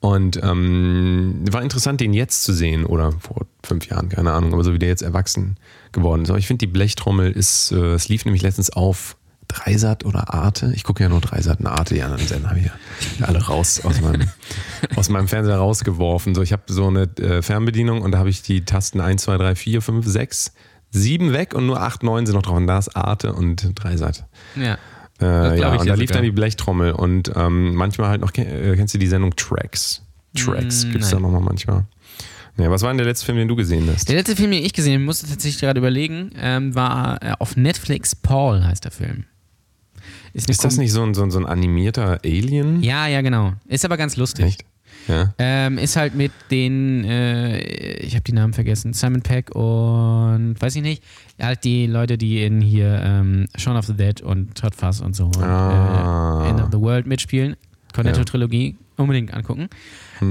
Und ähm, war interessant, den jetzt zu sehen oder vor fünf Jahren, keine Ahnung, aber so wie der jetzt erwachsen geworden ist. Aber ich finde, die Blechtrommel ist, äh, es lief nämlich letztens auf Dreisat oder Arte. Ich gucke ja nur Dreisat und Arte, die anderen Sender habe ich ja alle raus aus meinem, aus meinem Fernseher rausgeworfen. So, ich habe so eine äh, Fernbedienung und da habe ich die Tasten 1, 2, 3, 4, 5, 6, 7 weg und nur 8, 9 sind noch drauf. Und da ist Arte und Dreisat. Ja. Äh, ja, ich und da lief sogar. dann die Blechtrommel und ähm, manchmal halt noch, äh, kennst du die Sendung Tracks? Tracks Mm, gibt es da nochmal manchmal. Ja, was war denn der letzte Film, den du gesehen hast? Der letzte Film, den ich gesehen habe, musste tatsächlich gerade überlegen, ähm, war äh, auf Netflix Paul heißt der Film. eine Ist das nicht so ein, so ein, so ein animierter Alien? Ja, ja, genau. Ist aber ganz lustig. Echt? Ja. Ähm, ist halt mit den, äh, ich habe die Namen vergessen, Simon Peck und weiß ich nicht, halt die Leute, die in hier ähm, Shaun of the Dead und Todd Fuss und so und Ah. äh, End of the World mitspielen. Cornetto-Trilogie, unbedingt angucken.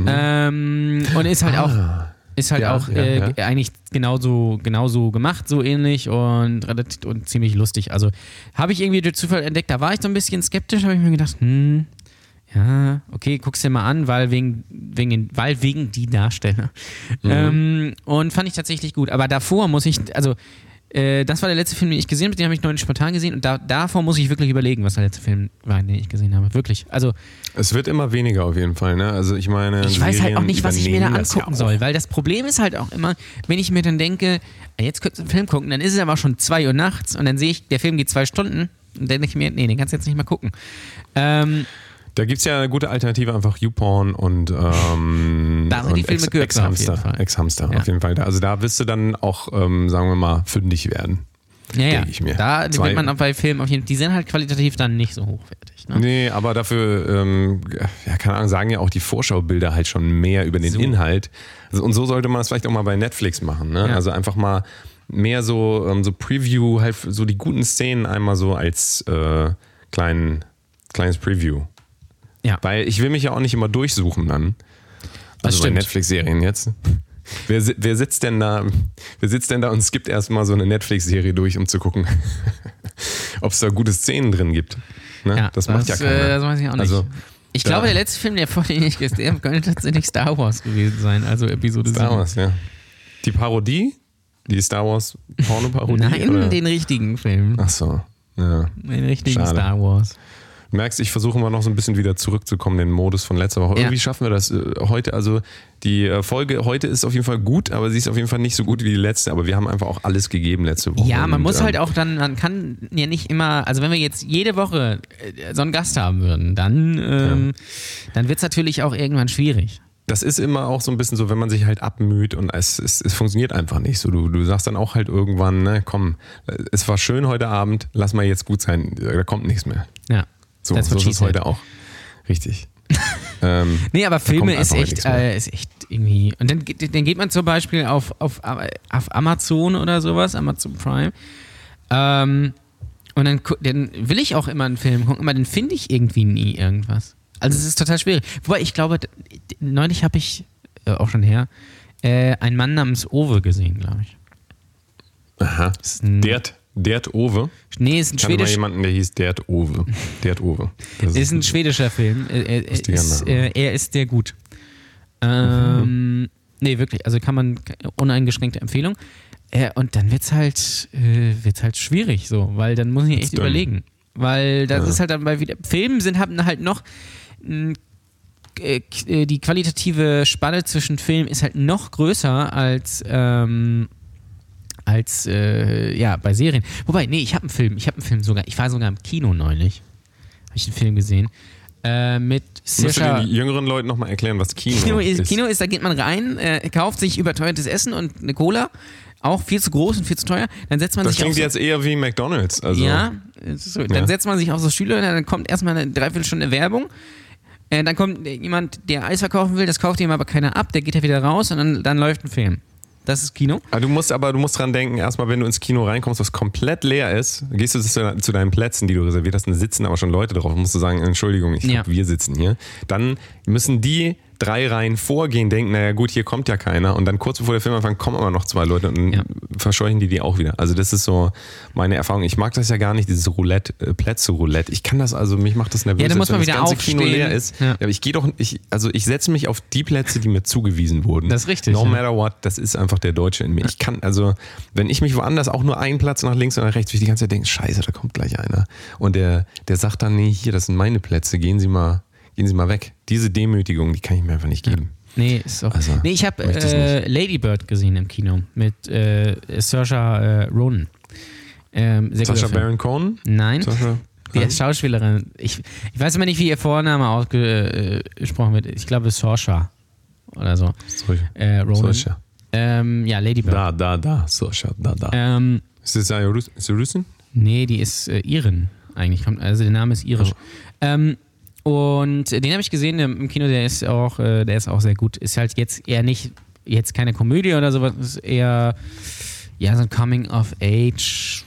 Ähm, und ist halt auch, ist halt Mhm. Ja, auch ja, äh, ja. eigentlich genauso, genauso gemacht, so ähnlich und und ziemlich lustig. Also habe ich irgendwie durch Zufall entdeckt, da war ich so ein bisschen skeptisch, habe ich mir gedacht, hm, ja, okay, guck's dir mal an, weil wegen, wegen, den- weil wegen die Darsteller. Mhm. Ähm, und fand ich tatsächlich gut. Aber davor muss ich, also äh, das war der letzte Film, den ich gesehen habe, den habe ich neulich spontan gesehen und da, davor muss ich wirklich überlegen, was der letzte Film war, den ich gesehen habe. Wirklich. Also Es wird immer weniger auf jeden Fall, ne? Also ich meine. ich weiß halt auch Serien nicht, was ich mir da ja angucken soll, weil das Problem ist halt auch immer, wenn ich mir dann denke, ah, jetzt könntest du einen Film gucken, dann ist es aber schon 2 Uhr nachts und dann sehe ich, der Film geht zwei Stunden und dann denke ich mir, nee, den kannst du jetzt nicht mal gucken. Ähm, Da gibt es ja eine gute Alternative, einfach YouPorn und, ähm, Da und Ex-Hamster. Ex-Hamster Ja. auf jeden Fall. Also da wirst du dann auch, ähm, sagen wir mal, fündig werden. Ja, ja. denke ich mir. Da Zwei- wird man auch bei Filmen auf jeden Fall, die sind halt qualitativ dann nicht so hochwertig. Ne? Nee, aber dafür, ähm, ja, keine Ahnung, sagen ja auch die Vorschaubilder halt schon mehr über den So. Inhalt. Also, und so sollte man das vielleicht auch mal bei Netflix machen. Ne? Ja. Also einfach mal mehr so, ähm, so Preview, halt so die guten Szenen einmal so als äh, kleinen, kleines Preview. Ja. Weil ich will mich ja auch nicht immer durchsuchen dann. Das Also bei. Netflix-Serien jetzt. Wer, wer sitzt denn da? Wer sitzt denn da und skippt erstmal so eine Netflix-Serie durch, um zu gucken, ob es da gute Szenen drin gibt? Ne? das, macht ja keiner. Äh, das weiß ich auch nicht. Also, ich da- glaube, der letzte Film, der vor den ich gesehen habe, könnte tatsächlich Star Wars gewesen sein, also Episode Star 7. Wars, ja. Die Parodie? Die Star Wars Porno-Parodie? Nein, oder? den richtigen Film. Ach so, ja. Den richtigen Schade. Star Wars. Merkst, ich versuche mal noch so ein bisschen wieder zurückzukommen, den Modus von letzter Woche. Ja. Irgendwie schaffen wir das äh, heute. Also die äh, Folge heute ist auf jeden Fall gut, aber sie ist auf jeden Fall nicht so gut wie die letzte. Aber wir haben einfach auch alles gegeben letzte Woche. Ja, man Und, muss ähm, halt auch dann, man kann ja nicht immer, also wenn wir jetzt jede Woche äh, so einen Gast haben würden, dann, ähm, dann wird es natürlich auch irgendwann schwierig. Das ist immer auch so ein bisschen so, wenn man sich halt abmüht und es, es, es funktioniert einfach nicht. So, du, du sagst dann auch halt irgendwann, ne, komm, es war schön heute Abend, lass mal jetzt gut sein, da kommt nichts mehr. Ja. So, That's so ist es heute auch. Richtig. ähm, Nee, aber Filme ist echt, äh, ist echt irgendwie. Und dann, geht- dann geht man zum Beispiel auf, auf, auf Amazon oder sowas, Amazon Prime. Ähm, und dann, dann will ich auch immer einen Film gucken, aber dann finde ich irgendwie nie irgendwas. Also es ist total schwierig. Wobei ich glaube, neulich habe ich, äh, auch schon her, äh, einen Mann namens Owe gesehen, glaube ich. aha. Das ein, Dert, Dert Ove. nee, ist ein Ich kannte mal jemanden, der hieß Dert Ove. Dert Ove. Das ist ein schwedischer Film. Er, ist, äh, er ist sehr gut. Ähm, Nee, wirklich. Also kann man uneingeschränkte Empfehlung. Äh, und dann wird's halt, äh, wird's halt schwierig, so, weil dann muss ich echt dünn. überlegen. Weil das Ja. ist halt dann bei wieder. Filmen sind haben halt noch äh, äh, die qualitative Spanne zwischen Filmen ist halt noch größer als ähm, als äh, ja bei Serien. Wobei, nee, ich habe einen Film. Ich habe einen Film sogar. Ich war sogar im Kino neulich. Habe ich einen Film gesehen äh, mit Musst du den jüngeren Leuten nochmal erklären, was Kino, Kino ist, ist? Kino ist, da geht man rein, äh, kauft sich überteuertes Essen und eine Cola, auch viel zu groß und viel zu teuer. Dann setzt man das sich auf klingt so, jetzt eher wie McDonalds. Also, ja, so, dann Ja. setzt man sich auf so Stühle, dann kommt erstmal eine Dreiviertelstunde Werbung. Äh, dann kommt jemand, der Eis verkaufen will, das kauft ihm aber keiner ab, der geht ja wieder raus und dann, dann läuft ein Film. Das ist Kino. Ah, Du musst aber du musst dran denken, erstmal, wenn du ins Kino reinkommst, was komplett leer ist, gehst du zu, zu deinen Plätzen, die du reserviert hast, und sitzen aber schon Leute drauf, musst du sagen, Entschuldigung, ich Ja. glaub, wir sitzen hier. Dann müssen die drei Reihen vorgehen, denken, naja gut, hier kommt ja keiner. Und dann kurz bevor der Film anfängt, kommen aber noch zwei Leute und Ja. verscheuchen die die auch wieder. Also das ist so meine Erfahrung. Ich mag das ja gar nicht, dieses Roulette, äh, Plätze-Roulette. Ich kann das, also mich macht das nervös, Ja, da muss als wenn man das wieder ganze Kino aufstehen. leer ist. Ja. Ja, aber ich gehe doch, ich, also ich setze mich auf die Plätze, die mir zugewiesen wurden. Das ist richtig, No ja. matter what, das ist einfach der Deutsche in mir. Ich kann, also, wenn ich mich woanders auch nur einen Platz nach links oder nach rechts, will ich die ganze Zeit denken, scheiße, da kommt gleich einer. Und der, der sagt dann, nee, hier, das sind meine Plätze, gehen Sie mal, gehen Sie mal weg. Diese Demütigung, die kann ich mir einfach nicht geben. Nee, ist auch. Also, nee, ich habe äh, Lady Bird gesehen im Kino mit äh, Saoirse äh, Ronan. Ähm, Film. Baron Cohen? Nein. Die ist Schauspielerin. Ich, ich weiß immer nicht, wie ihr Vorname ausgesprochen wird. Ich glaube, Saoirse oder so. Äh, Ronan. Sascha. Ähm, ja, Lady Bird. Da, da, da, Sascha, da, da. Ähm, Ist das sie Russin? nee, die ist äh, Irin eigentlich. Kommt, also der Name ist irisch. Ähm, und den habe ich gesehen im Kino, der ist auch, äh, der ist auch sehr gut. Ist halt jetzt eher nicht, jetzt keine Komödie oder sowas, ist eher ja, so ein Coming of Age.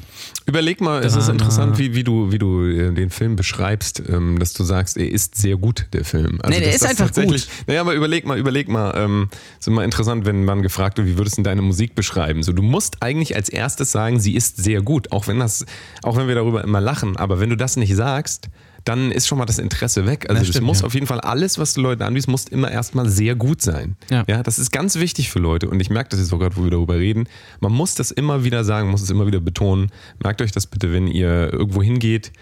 Überleg mal, es ist interessant, wie, wie du, wie du äh, den Film beschreibst, ähm, dass du sagst, er ist sehr gut, der Film. Also, Nee, der ist einfach tatsächlich- gut. Naja, aber überleg mal, überleg mal, ähm, ist immer interessant, wenn man gefragt wird, wie würdest du denn deine Musik beschreiben? So, du musst eigentlich als erstes sagen, sie ist sehr gut, auch wenn das, auch wenn wir darüber immer lachen, aber wenn du das nicht sagst, dann ist schon mal das Interesse weg. Also Das stimmt, muss ja. auf jeden Fall alles, was du Leuten anbietest, muss immer erstmal sehr gut sein. Ja. ja, das ist ganz wichtig für Leute und ich merke das jetzt auch gerade, wo wir darüber reden. Man muss das immer wieder sagen, muss es immer wieder betonen. Merkt euch das bitte, wenn ihr irgendwo hingeht.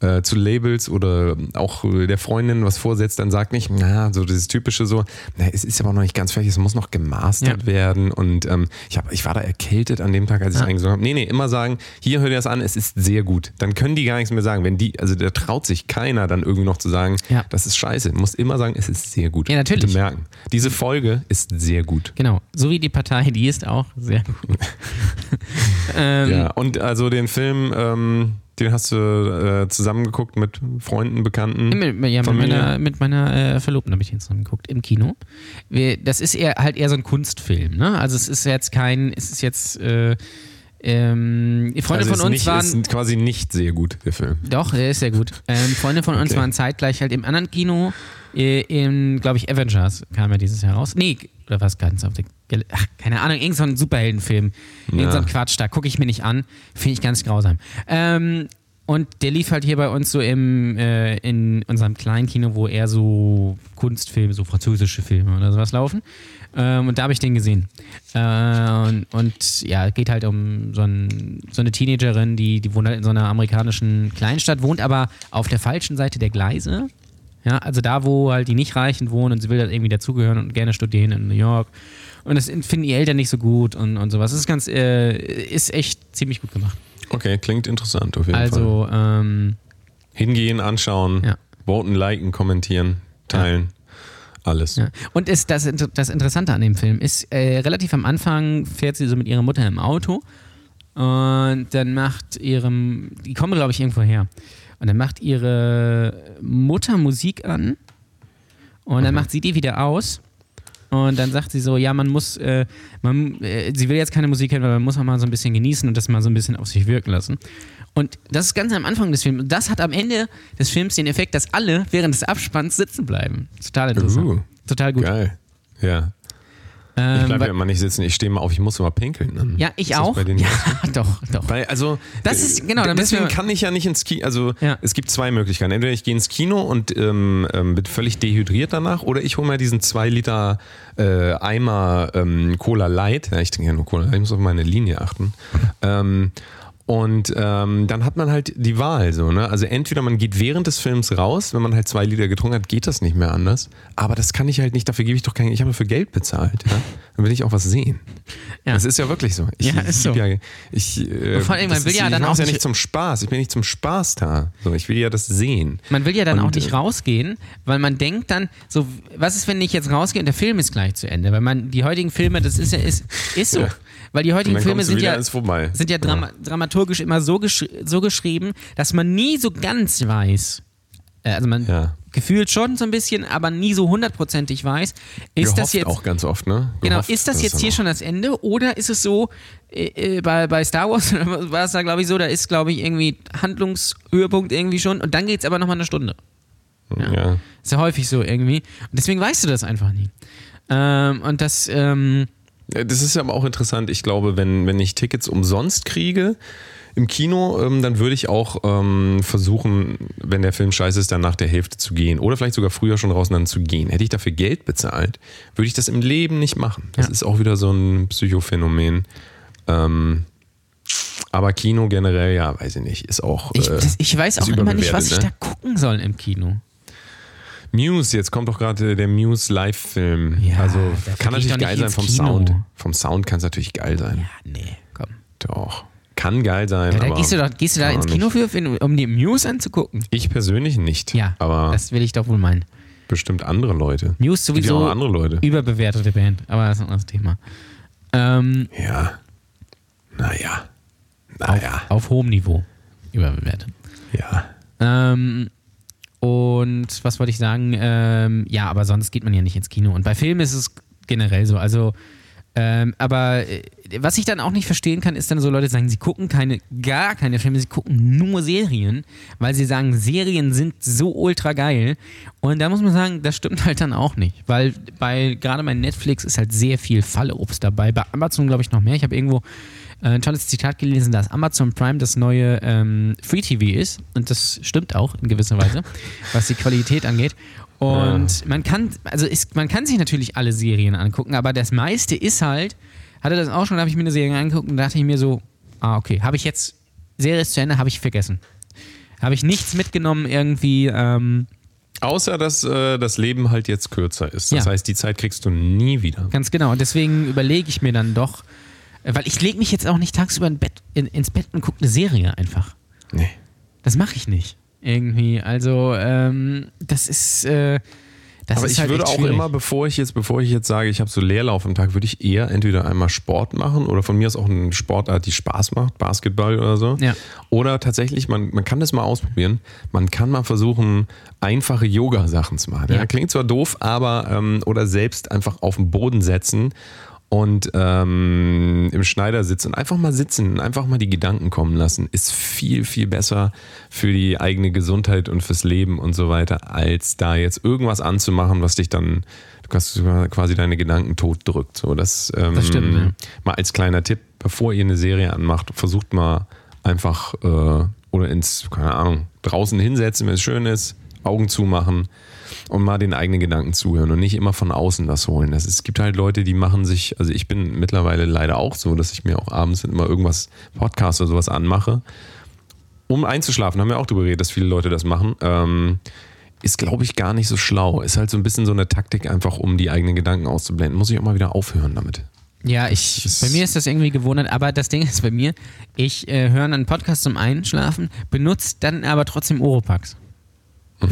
Äh, zu Labels oder auch der Freundin was vorsetzt, dann sagt nicht, na, so dieses typische so, na, es ist aber noch nicht ganz fertig, es muss noch gemastert Ja. werden und ähm, ich, hab, ich war da erkältet an dem Tag, als ich Ja. eingesungen habe. Nee, nee, immer sagen, hier hört ihr das an, es ist sehr gut. Dann können die gar nichts mehr sagen. Wenn die, also da traut sich keiner dann irgendwie noch zu sagen, Ja. das ist scheiße. Du musst immer sagen, es ist sehr gut. Ja, natürlich. Bitte merken. Diese Folge ist sehr gut. Genau, so wie die Partei, die ist auch sehr gut. ähm, Ja, und also den Film, ähm, den hast du äh, zusammengeguckt mit Freunden, Bekannten. Mit, ja, mit meiner, mit meiner äh, Verlobten habe ich den zusammen geguckt im Kino. Wir, das ist eher halt eher so ein Kunstfilm, ne? Also es ist jetzt kein, es ist jetzt äh, ähm, Freunde also von uns nicht, waren. Ist quasi nicht sehr gut, der Film. Doch, der ist sehr gut. Ähm, Freunde von uns Okay. waren zeitgleich halt im anderen Kino, in, glaube ich, Avengers kam ja dieses Jahr raus. Nee, oder was ganz auf der Ach, keine Ahnung, irgend so ein Superheldenfilm. Irgend so ein Ja. Quatsch, da gucke ich mir nicht an. Finde ich ganz grausam. Ähm, und der lief halt hier bei uns so im, äh, in unserem kleinen Kino, wo eher so Kunstfilme, so französische Filme oder sowas laufen. Ähm, und da habe ich den gesehen. Äh, und, und ja, geht halt um so, ein, so eine Teenagerin, die, die wohnt halt in so einer amerikanischen Kleinstadt, wohnt aber auf der falschen Seite der Gleise. Ja, also da, wo halt die Nicht-Reichen wohnen und sie will halt irgendwie dazugehören und gerne studieren in New York. Und das finden die Eltern nicht so gut und, und sowas. Das ist ganz, äh, ist echt ziemlich gut gemacht. Okay, klingt interessant auf jeden Fall. Also, ähm, Hingehen, anschauen, Ja. voten, liken, kommentieren, teilen. Alles. Ja. Und ist das, das Interessante an dem Film ist, äh, relativ am Anfang fährt sie so mit ihrer Mutter im Auto und dann macht ihrem, die kommen glaube ich irgendwo her, und dann macht ihre Mutter Musik an und dann macht sie die wieder aus und dann sagt sie so, ja, man muss, äh, man, äh, sie will jetzt keine Musik hören, weil man muss auch mal so ein bisschen genießen und das mal so ein bisschen auf sich wirken lassen. Und das ist ganz am Anfang des Films. Und das hat am Ende des Films den Effekt, dass alle während des Abspanns sitzen bleiben. Total interessant. Uh, Total gut. Geil. Ja. Ich Ähm, bleibe weil- ja immer nicht sitzen, ich stehe mal auf, ich muss immer pinkeln. Dann. ja, ich Ist auch. Ja, doch, doch. Weil, also, Das ist- genau, deswegen kann ich ja nicht ins Kino. Also, Ja. es gibt zwei Möglichkeiten. Entweder ich gehe ins Kino und ähm, ähm, bin völlig dehydriert danach, oder ich hole mir diesen 2 Liter äh, Eimer ähm, Cola Light. Ja, ich trinke ja nur Cola Light, ich muss auf meine Linie achten. Ähm, und ähm, dann hat man halt die Wahl so, ne? Also entweder man geht während des Films raus, wenn man halt zwei Liter getrunken hat, geht das nicht mehr anders. Aber das kann ich halt nicht, dafür gebe ich doch kein, ich habe für Geld bezahlt, ja? Dann will ich auch was sehen. Ja. Das ist ja wirklich so. Ich, Ja, ist ich, so. Ja, ich, äh, vor allem, man will ist- ja ich dann auch ja nicht- nicht zum Spaß. Ich bin nicht zum Spaß da. So, ich will ja das sehen. Man will ja dann Und, auch nicht äh, rausgehen, weil man denkt dann, so, was ist, wenn ich jetzt rausgehe und der Film ist gleich zu Ende? Weil man, die heutigen Filme, das ist ja, ist, ist so. Ja. Weil die heutigen Filme sind ja, sind ja, drama dramaturgisch immer so, geschri so geschrieben, dass man nie so ganz weiß, äh, also man Ja. gefühlt schon so ein bisschen, aber nie so hundertprozentig weiß, ist Gehofft das jetzt auch ganz oft, ne? Genau, Gehofft, ist das dass jetzt hier schon das Ende oder ist es so, äh, äh, bei, bei Star Wars war es da glaube ich so, da ist glaube ich irgendwie Handlungshöhepunkt irgendwie schon und dann geht es aber nochmal eine Stunde. Ja. Ist ja häufig so irgendwie. Und deswegen weißt du das einfach nie. Ähm, und das, ähm, Ja, Das ist aber auch interessant. Ich glaube, wenn, wenn ich Tickets umsonst kriege im Kino, ähm, dann würde ich auch ähm, versuchen, wenn der Film scheiße ist, dann nach der Hälfte zu gehen. Oder vielleicht sogar früher schon draußen dann zu gehen. Hätte ich dafür Geld bezahlt, würde ich das im Leben nicht machen. Das Ja. ist auch wieder so ein Psychophänomen. Ähm, aber Kino generell, ja, weiß ich nicht, ist auch. ich, äh, das, ich weiß auch immer nicht, was ich überbewertet, da gucken soll im Kino. Muse, jetzt kommt doch gerade der Muse Live-Film. Ja, also kann natürlich geil sein vom Kino. Sound. Vom Sound kann es natürlich geil sein. Ja, nee, komm. Doch. Kann geil sein. Ja, da gehst du, doch, gehst du da ins Kino für, um die Muse anzugucken? Ich persönlich nicht. Ja, aber das will ich doch wohl meinen. bestimmt andere Leute. Muse sowieso auch andere Leute. überbewertete Band, aber das ist ein anderes Thema. Ähm, Ja. Naja. Naja. auf hohem Niveau überbewertet. Ja. Ähm, und was wollte ich sagen? Ähm, ja, aber sonst geht man ja nicht ins Kino. Und bei Filmen ist es generell so. Also, ähm, aber äh, was ich dann auch nicht verstehen kann, ist dann so Leute sagen, sie gucken keine, gar keine Filme, sie gucken nur Serien, weil sie sagen, Serien sind so ultra geil. Und da muss man sagen, das stimmt halt dann auch nicht. Weil bei, gerade bei Netflix ist halt sehr viel Fallobst dabei. Bei Amazon glaube ich noch mehr. Ich habe irgendwo äh, ein tolles Zitat gelesen, dass Amazon Prime das neue ähm, Free TV ist. Und das stimmt auch in gewisser Weise, was die Qualität angeht. Und man kann, also ist, man kann sich natürlich alle Serien angucken, aber das meiste ist halt, hatte das auch schon, da habe ich mir eine Serie angeguckt und dachte ich mir so, ah, okay, habe ich jetzt, Serie ist zu Ende, habe ich vergessen. Habe ich nichts mitgenommen irgendwie. Ähm, Außer, dass äh, das Leben halt jetzt kürzer ist. Das Ja. heißt, die Zeit kriegst du nie wieder. Ganz genau. Und deswegen überlege ich mir dann doch, weil ich lege mich jetzt auch nicht tagsüber in Bett, in, ins Bett und gucke eine Serie einfach. Nee. Das mache ich nicht. Irgendwie. Also, ähm, das ist. Äh, das Aber ich halt würde auch schwierig. immer, bevor ich jetzt, bevor ich jetzt sage, ich habe so Leerlauf am Tag, würde ich eher entweder einmal Sport machen oder von mir aus auch eine Sportart, die Spaß macht, Basketball oder so. Ja. Oder tatsächlich, man, man kann das mal ausprobieren. Man kann mal versuchen, einfache Yoga-Sachen zu machen. Ja. Ja. klingt zwar doof, aber ähm, oder selbst einfach auf den Boden setzen und ähm, im Schneidersitz und einfach mal sitzen und einfach mal die Gedanken kommen lassen, ist viel, viel besser für die eigene Gesundheit und fürs Leben und so weiter, als da jetzt irgendwas anzumachen, was dich dann, du kannst quasi deine Gedanken tot drückt. So, das, ähm, Das stimmt, ja. Mal als kleiner Tipp, bevor ihr eine Serie anmacht, versucht mal einfach äh, oder ins, keine Ahnung, draußen hinsetzen, wenn es schön ist, Augen zumachen und mal den eigenen Gedanken zuhören und nicht immer von außen was holen. Das ist, es gibt halt Leute, die machen sich, also ich bin mittlerweile leider auch so, dass ich mir auch abends immer irgendwas, Podcast oder sowas anmache, um einzuschlafen. Haben wir auch darüber geredet, dass viele Leute das machen. Ähm, ist, glaube ich, gar nicht so schlau. Ist halt so ein bisschen so eine Taktik, einfach um die eigenen Gedanken auszublenden. Muss ich auch mal wieder aufhören damit. Ja, ich, Das bei mir ist das irgendwie gewohnt, aber das Ding ist bei mir, ich äh, höre einen Podcast zum Einschlafen, benutze dann aber trotzdem Oropax.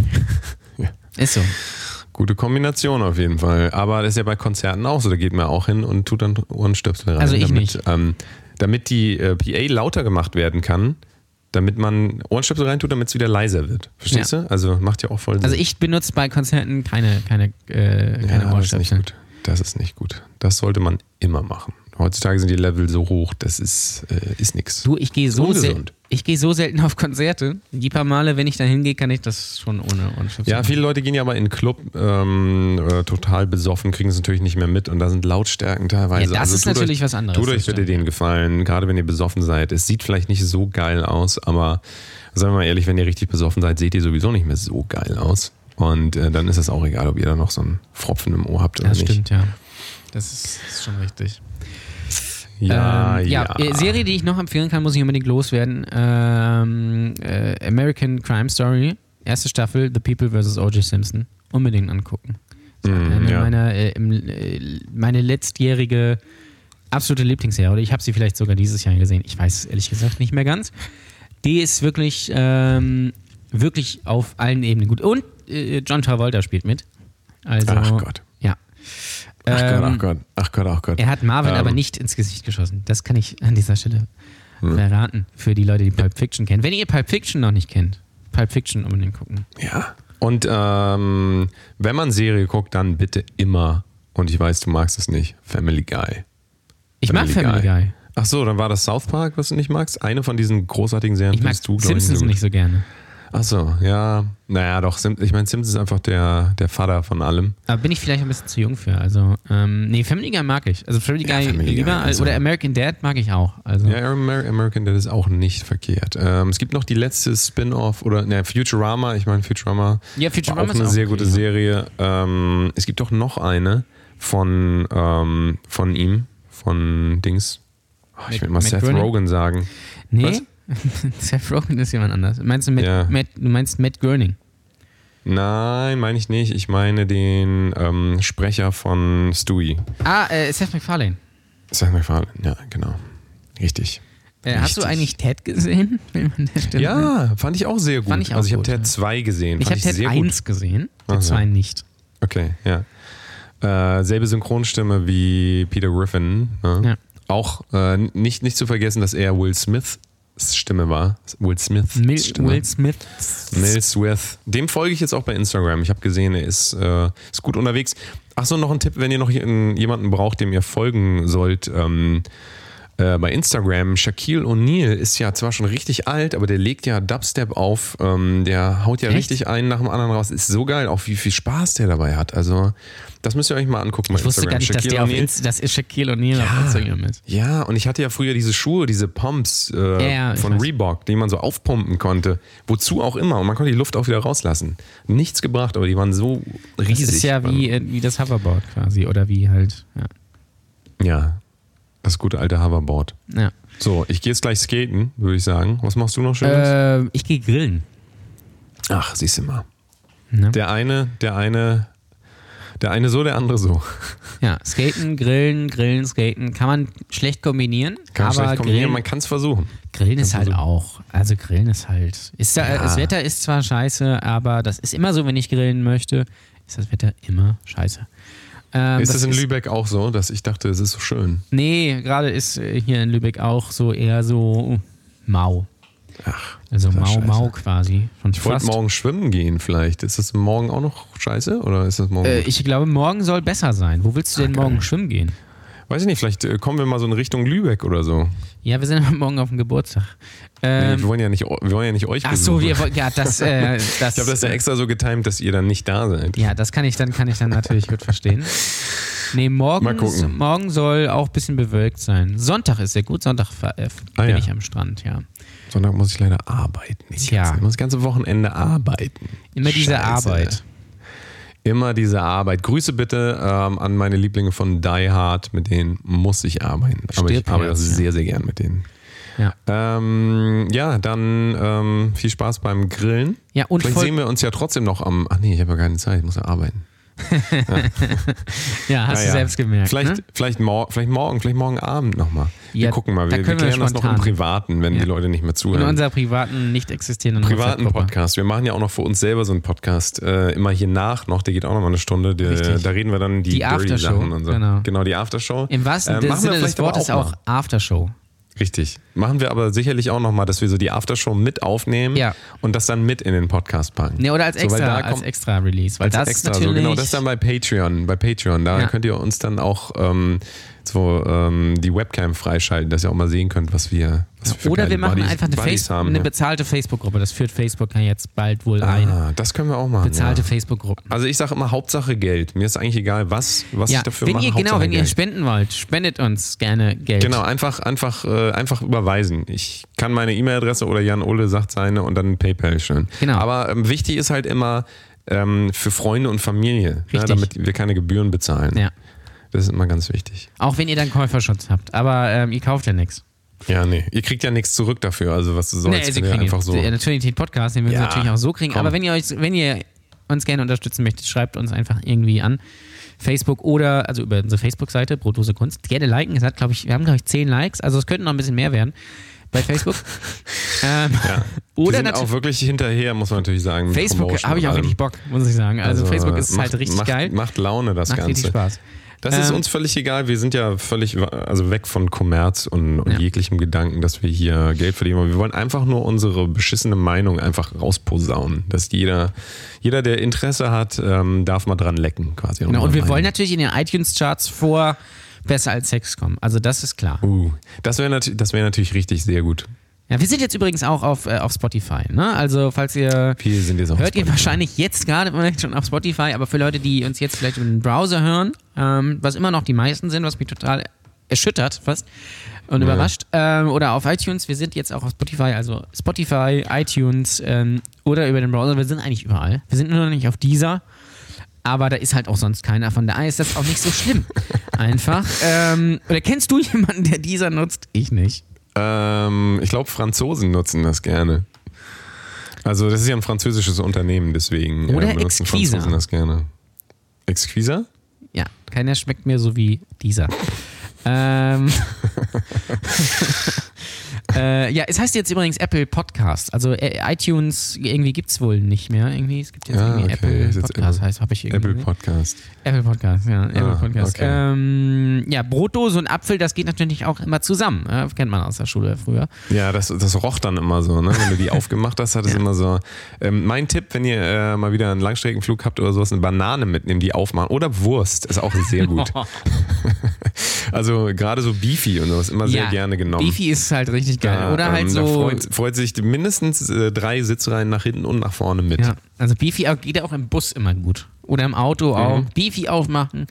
Ja. Ist so. Gute Kombination auf jeden Fall. Aber das ist ja bei Konzerten auch so. Da geht man auch hin und tut dann Ohrenstöpsel rein. Also ich damit, nicht. Ähm, damit die äh, PA lauter gemacht werden kann, damit man Ohrenstöpsel reintut, damit es wieder leiser wird. Verstehst du? Also macht ja auch voll Sinn. Also ich benutze bei Konzerten keine, keine, äh, keine ja, das ist nicht Ohrstöpsel. gut. Das ist nicht gut. Das sollte man immer machen. Heutzutage sind die Level so hoch, das ist, äh, ist nix. Du, ich gehe so, sel ich gehe so selten auf Konzerte. Die paar Male, wenn ich da hingehe, kann ich das schon ohne Ohrenstöpsel. Ja, viele Leute gehen ja aber in den Club ähm, äh, total besoffen, kriegen es natürlich nicht mehr mit und da sind Lautstärken teilweise. Ja, das ist tut natürlich euch, was anderes, Tut euch das bitte stimmt. den Gefallen, gerade wenn ihr besoffen seid. Es sieht vielleicht nicht so geil aus, aber sagen wir mal ehrlich, wenn ihr richtig besoffen seid, seht ihr sowieso nicht mehr so geil aus. Und äh, dann ist es auch egal, ob ihr da noch so einen Pfropfen im Ohr habt oder das nicht. stimmt, ja. Das ist, ist schon richtig. Ja, ähm, ja. äh, Serie, die ich noch empfehlen kann, muss ich unbedingt loswerden. Ähm, äh, American Crime Story, erste Staffel, The People vs. O.J. Simpson. Unbedingt angucken. Mm, ja. meiner, äh, im, äh, meine letztjährige absolute Lieblingsserie. Oder ich habe sie vielleicht sogar dieses Jahr gesehen. Ich weiß ehrlich gesagt nicht mehr ganz. Die ist wirklich, ähm, wirklich auf allen Ebenen gut. Und äh, John Travolta spielt mit. Also, Ach Gott. Ja. Ach Gott, ach Ähm, Gott, ach Gott, ach Gott. er hat Marvin Ähm. aber nicht ins Gesicht geschossen. Das kann ich an dieser Stelle Hm. verraten für die Leute, die Pulp Fiction kennen. Wenn ihr Pulp Fiction noch nicht kennt, Pulp Fiction unbedingt gucken. Ja. Und ähm, wenn man Serie guckt, dann bitte immer, und ich weiß, du magst es nicht, Family Guy. Ich mag Family Guy. Ach so, dann war das South Park, was du nicht magst? Eine von diesen großartigen Serien Ich mag du, Simpsons ich, nicht so gerne. Ach so, ja. Naja, doch. Sim ich meine, Simpsons ist einfach der, der Vater von allem. Aber bin ich vielleicht ein bisschen zu jung für. Also, ähm, nee, Family Guy mag ich. Also Family Ja, Guy Family Guy, lieber. also- oder American Dad mag ich auch. Also, Ja, Amer American Dad ist auch nicht verkehrt. Ähm, es gibt noch die letzte Spin-off oder ne, Futurama. Ich meine, Futurama, Ja, Futurama war auch ist eine auch sehr gute ja. Serie. Ähm, es gibt auch noch eine von, ähm, von ihm, von Dings. Oh, ich will mal Seth? Rogen sagen. nee, Seth Rogen ist jemand anders. Meinst du Matt, Ja. Matt, du meinst Matt Groening? Nein, meine ich nicht. Ich meine den ähm, Sprecher von Stewie. Ah, äh, Seth MacFarlane. Seth MacFarlane, ja, genau. Richtig. Äh, hast du eigentlich Ted gesehen? Ja, fand ich auch sehr gut. Ich auch also ich habe Ted ja. 2 gesehen. Ich habe Ted sehr 1 gesehen, Ted Ach so. 2 nicht. Okay, ja. Äh, selbe Synchronstimme wie Peter Griffin. Ne? Ja. Auch äh, nicht, nicht zu vergessen, dass er Will Smiths Stimme war. Will Smiths Mil Stimme. Will Smith. Will Smith. Dem folge ich jetzt auch bei Instagram. Ich habe gesehen, er ist, äh, ist gut unterwegs. Ach so, noch ein Tipp, wenn ihr noch jemanden braucht, dem ihr folgen sollt. Ähm, äh, bei Instagram, Shaquille O'Neal ist ja zwar schon richtig alt, aber der legt ja Dubstep auf. Ähm, der haut ja Echt? richtig einen nach dem anderen raus. Ist so geil, auch wie viel Spaß der dabei hat. Also, das müsst ihr euch mal angucken bei Ich wusste Instagram. gar nicht, dass, der auf O'Neal. Inst dass Shaquille O'Neal auf Instagram ist. Ja, und ich hatte ja früher diese Schuhe, diese Pumps äh, Ja, ja, von weiß. Reebok, die man so aufpumpen konnte. Wozu auch immer. Und man konnte die Luft auch wieder rauslassen. Nichts gebracht, aber die waren so riesig. Das ist ja wie, äh, wie das Hoverboard quasi oder wie halt. Ja. Ja, das gute alte Hoverboard. ja. So, ich gehe jetzt gleich skaten, würde ich sagen. Was machst du noch Schönes? Äh, ich gehe grillen. Ach, siehst du mal. Ne? Der eine, der eine, der eine so, der andere so. Ja, Skaten, Grillen, Grillen, Skaten kann man schlecht kombinieren. Kann man schlecht kombinieren, Grillen, man kann es versuchen. Grillen ist halt auch. Also Grillen ist halt. Ist da, Ja. Das Wetter ist zwar scheiße, aber das ist immer so, wenn ich grillen möchte, ist das Wetter immer scheiße. Ähm, ist das in Lübeck auch so, dass ich dachte, es ist so schön? Nee, gerade ist äh, hier in Lübeck auch so eher so mau. Ach, Also ist mau, scheiße. mau quasi. Schon Ich wollte morgen schwimmen gehen vielleicht. Ist das morgen auch noch scheiße oder ist das morgen? Äh, ich glaube, morgen soll besser sein. Wo willst du denn Ah, geil. morgen schwimmen gehen? Weiß ich nicht, vielleicht äh, kommen wir mal so in Richtung Lübeck oder so. Ja, wir sind morgen auf dem Geburtstag. Nee, Ähm, wir, wollen ja nicht, wir wollen ja nicht euch ach so, wir wollten, ja, das, äh, das, Ich habe das ja extra so getimt, dass ihr dann nicht da seid. Ja, das kann ich dann, kann ich dann natürlich gut verstehen. Nee, morgen, morgen soll auch ein bisschen bewölkt sein. Sonntag ist sehr gut. Sonntag äh, Ah, bin ja. ich am Strand, ja. Sonntag muss ich leider arbeiten. Ich Tja. muss das ganze Wochenende arbeiten. Immer diese Scheiße. Arbeit. Immer diese Arbeit. Grüße bitte ähm, an meine Lieblinge von Die Hard, mit denen muss ich arbeiten. Aber ich arbeite Herz, sehr, sehr gern mit denen. Ja. Ähm, ja, dann ähm, viel Spaß beim Grillen. Ja, und Vielleicht sehen wir uns ja trotzdem noch am. Ach nee, ich habe ja keine Zeit, ich muss ja arbeiten. Ja, hast du Naja. selbst gemerkt. Vielleicht, ne? vielleicht, mor vielleicht morgen, vielleicht morgen Abend nochmal. Ja, wir gucken mal, da wir, wir können wir klären das noch im. Privaten, wenn Ja. die Leute nicht mehr In zuhören. unserer privaten, nicht existierenden privaten. Podcast. Wir machen ja auch noch für uns selber so einen Podcast, äh, immer hier nach noch, der geht auch noch mal eine Stunde. Der, da reden wir dann die, Die Aftershow, Sachen und so. genau. die Aftershow. Im wahrsten Äh, wir Sinne des Wortes auch. Aftershow. Richtig. Machen wir aber sicherlich auch noch mal, dass wir so die Aftershow mit aufnehmen Ja. und das dann mit in den Podcast packen. Nee, oder als So, extra, da als extra Release. Weil als das extra, natürlich. so genau, das dann bei Patreon. Bei Patreon, da Ja. könnt ihr uns dann auch ähm, so ähm, die Webcam freischalten, dass ihr auch mal sehen könnt, was wir, was wir oder wir machen Buddies- einfach eine, Buddies Face haben. eine ja. bezahlte Facebook-Gruppe. Das führt Facebook ja jetzt bald wohl ein. Ah, das können wir auch machen. Bezahlte ja. Facebook-Gruppen. Also ich sage immer Hauptsache Geld. Mir ist eigentlich egal, was, was Ja, ich dafür wenn mache. ihr, genau, Hauptsache wenn ihr Geld. spenden wollt, spendet uns gerne Geld. Genau, einfach, einfach, äh, einfach überweisen. Ich kann meine E-Mail-Adresse oder Jan Ole sagt seine und dann PayPal schön. Genau. Aber ähm, wichtig ist halt immer ähm, für Freunde und Familie, ne, damit wir keine Gebühren bezahlen. Ja. Das ist immer ganz wichtig. Auch wenn ihr dann Käuferschutz habt. Aber ähm, ihr kauft ja nichts. Ja, nee. Ihr kriegt ja nichts zurück dafür. Also was du sollst, Nee, sie ihr kriegen einfach so. Der Naturnität Podcast, den würden Ja, natürlich auch so kriegen. komm. Aber wenn ihr euch, wenn ihr uns gerne unterstützen möchtet, schreibt uns einfach irgendwie an. Facebook oder, also über unsere Facebook-Seite, Brotdose Kunst. Gerne liken. Es hat, glaube ich, wir haben, glaube ich, 10 Likes. Also es könnten noch ein bisschen mehr werden bei Facebook. ähm, Ja. Oder wir sind natürlich- auch wirklich hinterher, muss man natürlich sagen. Facebook habe ich auch richtig Bock, muss ich sagen. Also, Facebook ist macht, halt richtig macht, geil. Macht Laune, das Macht Ganze. richtig Spaß. Das ist Ähm, uns völlig egal. Wir sind ja völlig also weg von Kommerz und, und Ja. jeglichem Gedanken, dass wir hier Geld verdienen. Wir wollen einfach nur unsere beschissene Meinung einfach rausposaunen. Dass jeder, jeder der Interesse hat, ähm, darf mal dran lecken quasi. Genau, und wir Unsere wollen Meinung. natürlich in den iTunes-Charts vor besser als Sex kommen. Also das ist klar. Uh, das wäre das wär natürlich richtig sehr gut. Ja, wir sind jetzt übrigens auch auf, äh, auf Spotify. Ne? Also falls ihr Viele sind jetzt auch hört ihr wahrscheinlich jetzt gerade vielleicht schon auf Spotify, aber für Leute, die uns jetzt vielleicht über den Browser hören, ähm, was immer noch die meisten sind, was mich total erschüttert fast und überrascht, ähm, oder auf iTunes, wir sind jetzt auch auf Spotify, also Spotify, iTunes ähm, oder über den Browser, wir sind eigentlich überall. Wir sind nur noch nicht auf dieser. Aber da ist halt auch sonst keiner. Von daher ist das auch nicht so schlimm. Einfach. Ähm, oder kennst du jemanden, der dieser nutzt? Ich nicht. Ähm, ich glaube, Franzosen nutzen das gerne. Also das ist ja ein französisches Unternehmen, deswegen Oder äh, benutzen Exquisa. Franzosen das gerne. Exquisa? Ja, keiner schmeckt mir so wie dieser. ähm, äh, ja, es heißt jetzt übrigens Apple Podcast. Also äh, iTunes irgendwie gibt es wohl nicht mehr. Irgendwie, es gibt jetzt Ah, irgendwie okay. Apple Podcast, Apple- heißt, habe ich irgendwie. Apple Podcast. Apple Podcast, ja. Apple Ah, Podcast. okay. Ähm, ja, Brotdose und Apfel, das geht natürlich auch immer zusammen. Ja, kennt man aus der Schule früher. Ja, das, das roch dann immer so, ne? Wenn du die aufgemacht hast, hat es Ja. immer so. Ähm, mein Tipp, wenn ihr äh, mal wieder einen Langstreckenflug habt oder sowas, eine Banane mitnehmen, die aufmachen. Oder Wurst, ist auch sehr gut. also gerade so Beefy und sowas immer sehr Ja, gerne genommen. Beefy ist halt richtig geil. Da, Oder halt ähm, so. Da freut, freut sich mindestens äh, drei Sitzreihen nach hinten und nach vorne mit. Ja. Also Beefy geht auch im Bus immer gut. Oder im Auto auch. Mhm. Beefy aufmachen.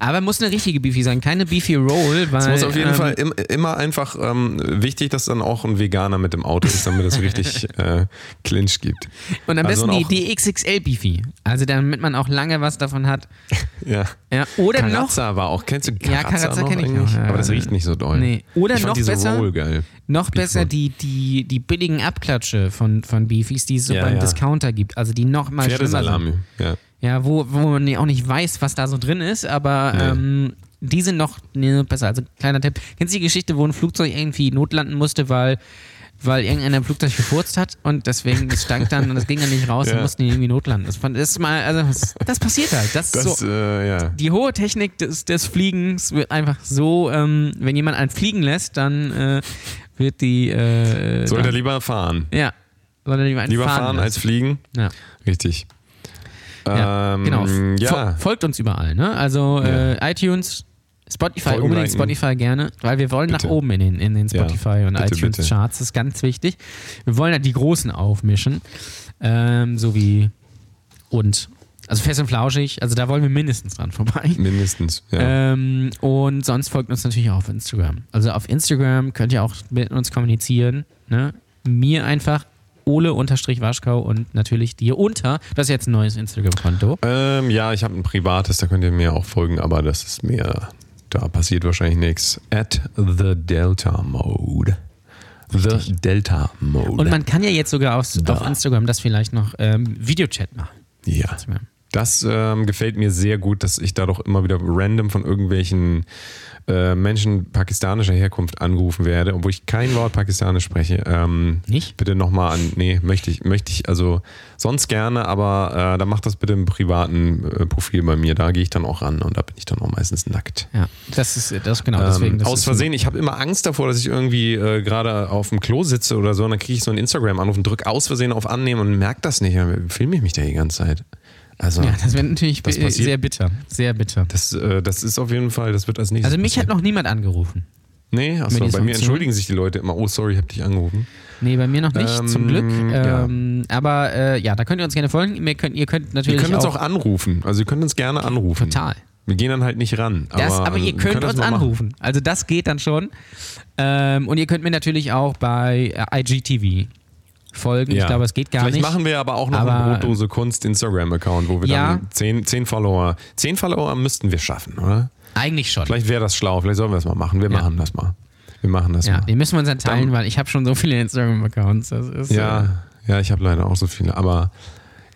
Aber muss eine richtige Beefy sein, keine Beefy Roll, weil. Es muss auf jeden ähm, Fall im, immer einfach ähm, wichtig, dass dann auch ein Veganer mit im Auto ist, damit es richtig äh, Clinch gibt. Und am Also besten auch- die, die XXL Beefy. Also damit man auch lange was davon hat. Ja. Ja. Oder noch. Karazza war auch, kennst du Ja, Karazza Karazza noch kenn ich noch, ja, Aber das ja. riecht nicht so doll. Nee. Oder ich fand noch diese besser- Roll geil. Noch Beef besser die, die, die billigen Abklatsche von, von Beefies, die es so Ja, beim ja. Discounter gibt. Also die noch mal schlimmer sind. Ja. Ja, wo, wo man auch nicht weiß, was da so drin ist, aber Nee. ähm, die sind noch nee, besser. Also kleiner Tipp. Kennst du die Geschichte, wo ein Flugzeug irgendwie notlanden musste, weil, weil irgendeiner im Flugzeug gefurzt hat und deswegen das stank dann und das ging dann nicht raus Ja. und mussten die irgendwie notlanden. Das, fand- das ist mal, also das, das passiert halt. Das, ist Das, so. äh, ja. Die hohe Technik des, des Fliegens wird einfach so, ähm, wenn jemand einen fliegen lässt, dann äh, wird die. Äh, Sollte dann, lieber fahren. ja, sollte lieber Lieber fahren, fahren, als fliegen. Ja. Richtig. Ja, ähm, genau. Ja. Fol- Folgt uns überall, ne? Also äh, iTunes, Spotify, Folgen unbedingt liken. Spotify gerne, weil wir wollen Bitte. nach oben in den, in den Ja, Spotify und bitte, iTunes bitte. Charts. Das ist ganz wichtig. Wir wollen ja die Großen aufmischen. Ähm, so wie und also fest und flauschig, also da wollen wir mindestens dran vorbei. Mindestens. Ja. Ähm, und sonst folgt uns natürlich auch auf Instagram. Also auf Instagram könnt ihr auch mit uns kommunizieren. Ne? Mir einfach Ole-Waschkau und natürlich dir unter. Das ist jetzt ein neues Instagram-Konto. Ähm, ja, ich habe ein privates, da könnt ihr mir auch folgen, aber das ist mir, da passiert wahrscheinlich nichts. At the Delta Mode. The Delta Mode. Und man kann ja jetzt sogar auf, Da. auf Instagram das vielleicht noch ähm, Videochat machen. ja. Das ähm, gefällt mir sehr gut, dass ich da doch immer wieder random von irgendwelchen äh, Menschen pakistanischer Herkunft angerufen werde, obwohl ich kein Wort Pakistanisch spreche. Ähm, Nicht? Bitte nochmal an. Nee, möchte ich, möchte ich, also sonst gerne, aber äh, dann macht das bitte im privaten äh, Profil bei mir. Da gehe ich dann auch ran und da bin ich dann auch meistens nackt. Ja, das ist das genau deswegen. ähm, Das aus Versehen, ich habe immer Angst davor, dass ich irgendwie äh, gerade auf dem Klo sitze oder so und dann kriege ich so einen Instagram-Anruf und drücke aus Versehen auf Annehmen und merke das nicht. Dann filme ich mich da die ganze Zeit. Also, Ja, das wäre natürlich Das passiert- sehr bitter. Sehr bitter. das, äh, das ist auf jeden Fall, das wird als nächstes Also mich hat passieren. noch niemand angerufen. Nee, achso, bei mir entschuldigen sich die Leute immer. Oh, sorry, ich habe dich angerufen. Nee, bei mir noch nicht, Ähm, zum Glück. ja. Ähm, Aber äh, ja, da könnt ihr uns gerne folgen. Ihr könnt, ihr könnt Ihr natürlich könnt uns auch, auch anrufen. Also ihr könnt uns gerne anrufen. Total. Wir gehen dann halt nicht ran. Das, aber, aber, ihr wir könnt das uns mal machen. anrufen. Also das geht dann schon. Ähm, und ihr könnt mir natürlich auch bei äh, IGTV folgen. Ich Ja. glaube, es geht gar Vielleicht nicht. machen wir aber auch noch Aber, einen Brotdose Kunst Instagram-Account, wo wir Ja. dann zehn, zehn Follower, zehn Follower müssten wir schaffen, oder? Eigentlich schon. Vielleicht wäre das schlau, vielleicht sollen wir das mal machen. Wir Ja. machen das mal. Wir machen das Ja, mal. den müssen wir uns dann teilen, Dann- weil ich habe schon so viele Instagram-Accounts. Ist, äh, Ja, ja, ich habe leider auch so viele, aber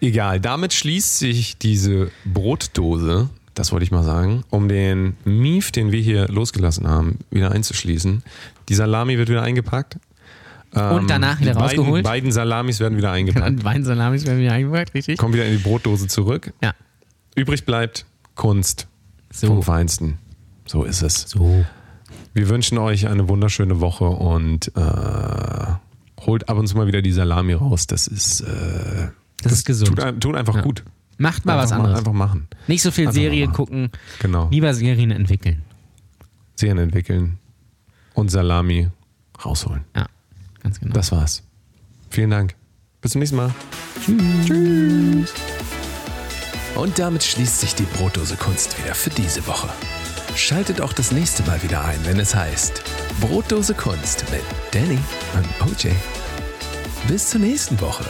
egal. Damit schließt sich diese Brotdose, das wollte ich mal sagen, um den Mief, den wir hier losgelassen haben, wieder einzuschließen. Die Salami wird wieder eingepackt. Ähm, Und danach wieder die beiden, rausgeholt. beiden Salamis werden wieder eingepackt. Und Weinsalamis werden wieder eingepackt, richtig? Kommen wieder in die Brotdose zurück. Ja. Übrig bleibt Kunst So. vom Feinsten. So ist es. So. Wir wünschen euch eine wunderschöne Woche und äh, holt ab und zu mal wieder die Salami raus. Das ist, äh, Das, ist gesund. tut, tut einfach Ja. gut. Macht mal was einfach anderes. einfach machen. Nicht so viel Einfach mal machen. gucken, Genau. lieber Serien entwickeln. Serien entwickeln und Salami rausholen. Ja, ganz genau. Das war's. Vielen Dank. Bis zum nächsten Mal. Und damit schließt sich die Brotdose Kunst wieder für diese Woche. Schaltet auch das nächste Mal wieder ein, wenn es heißt Brotdose Kunst mit Danny und OJ. Bis zur nächsten Woche.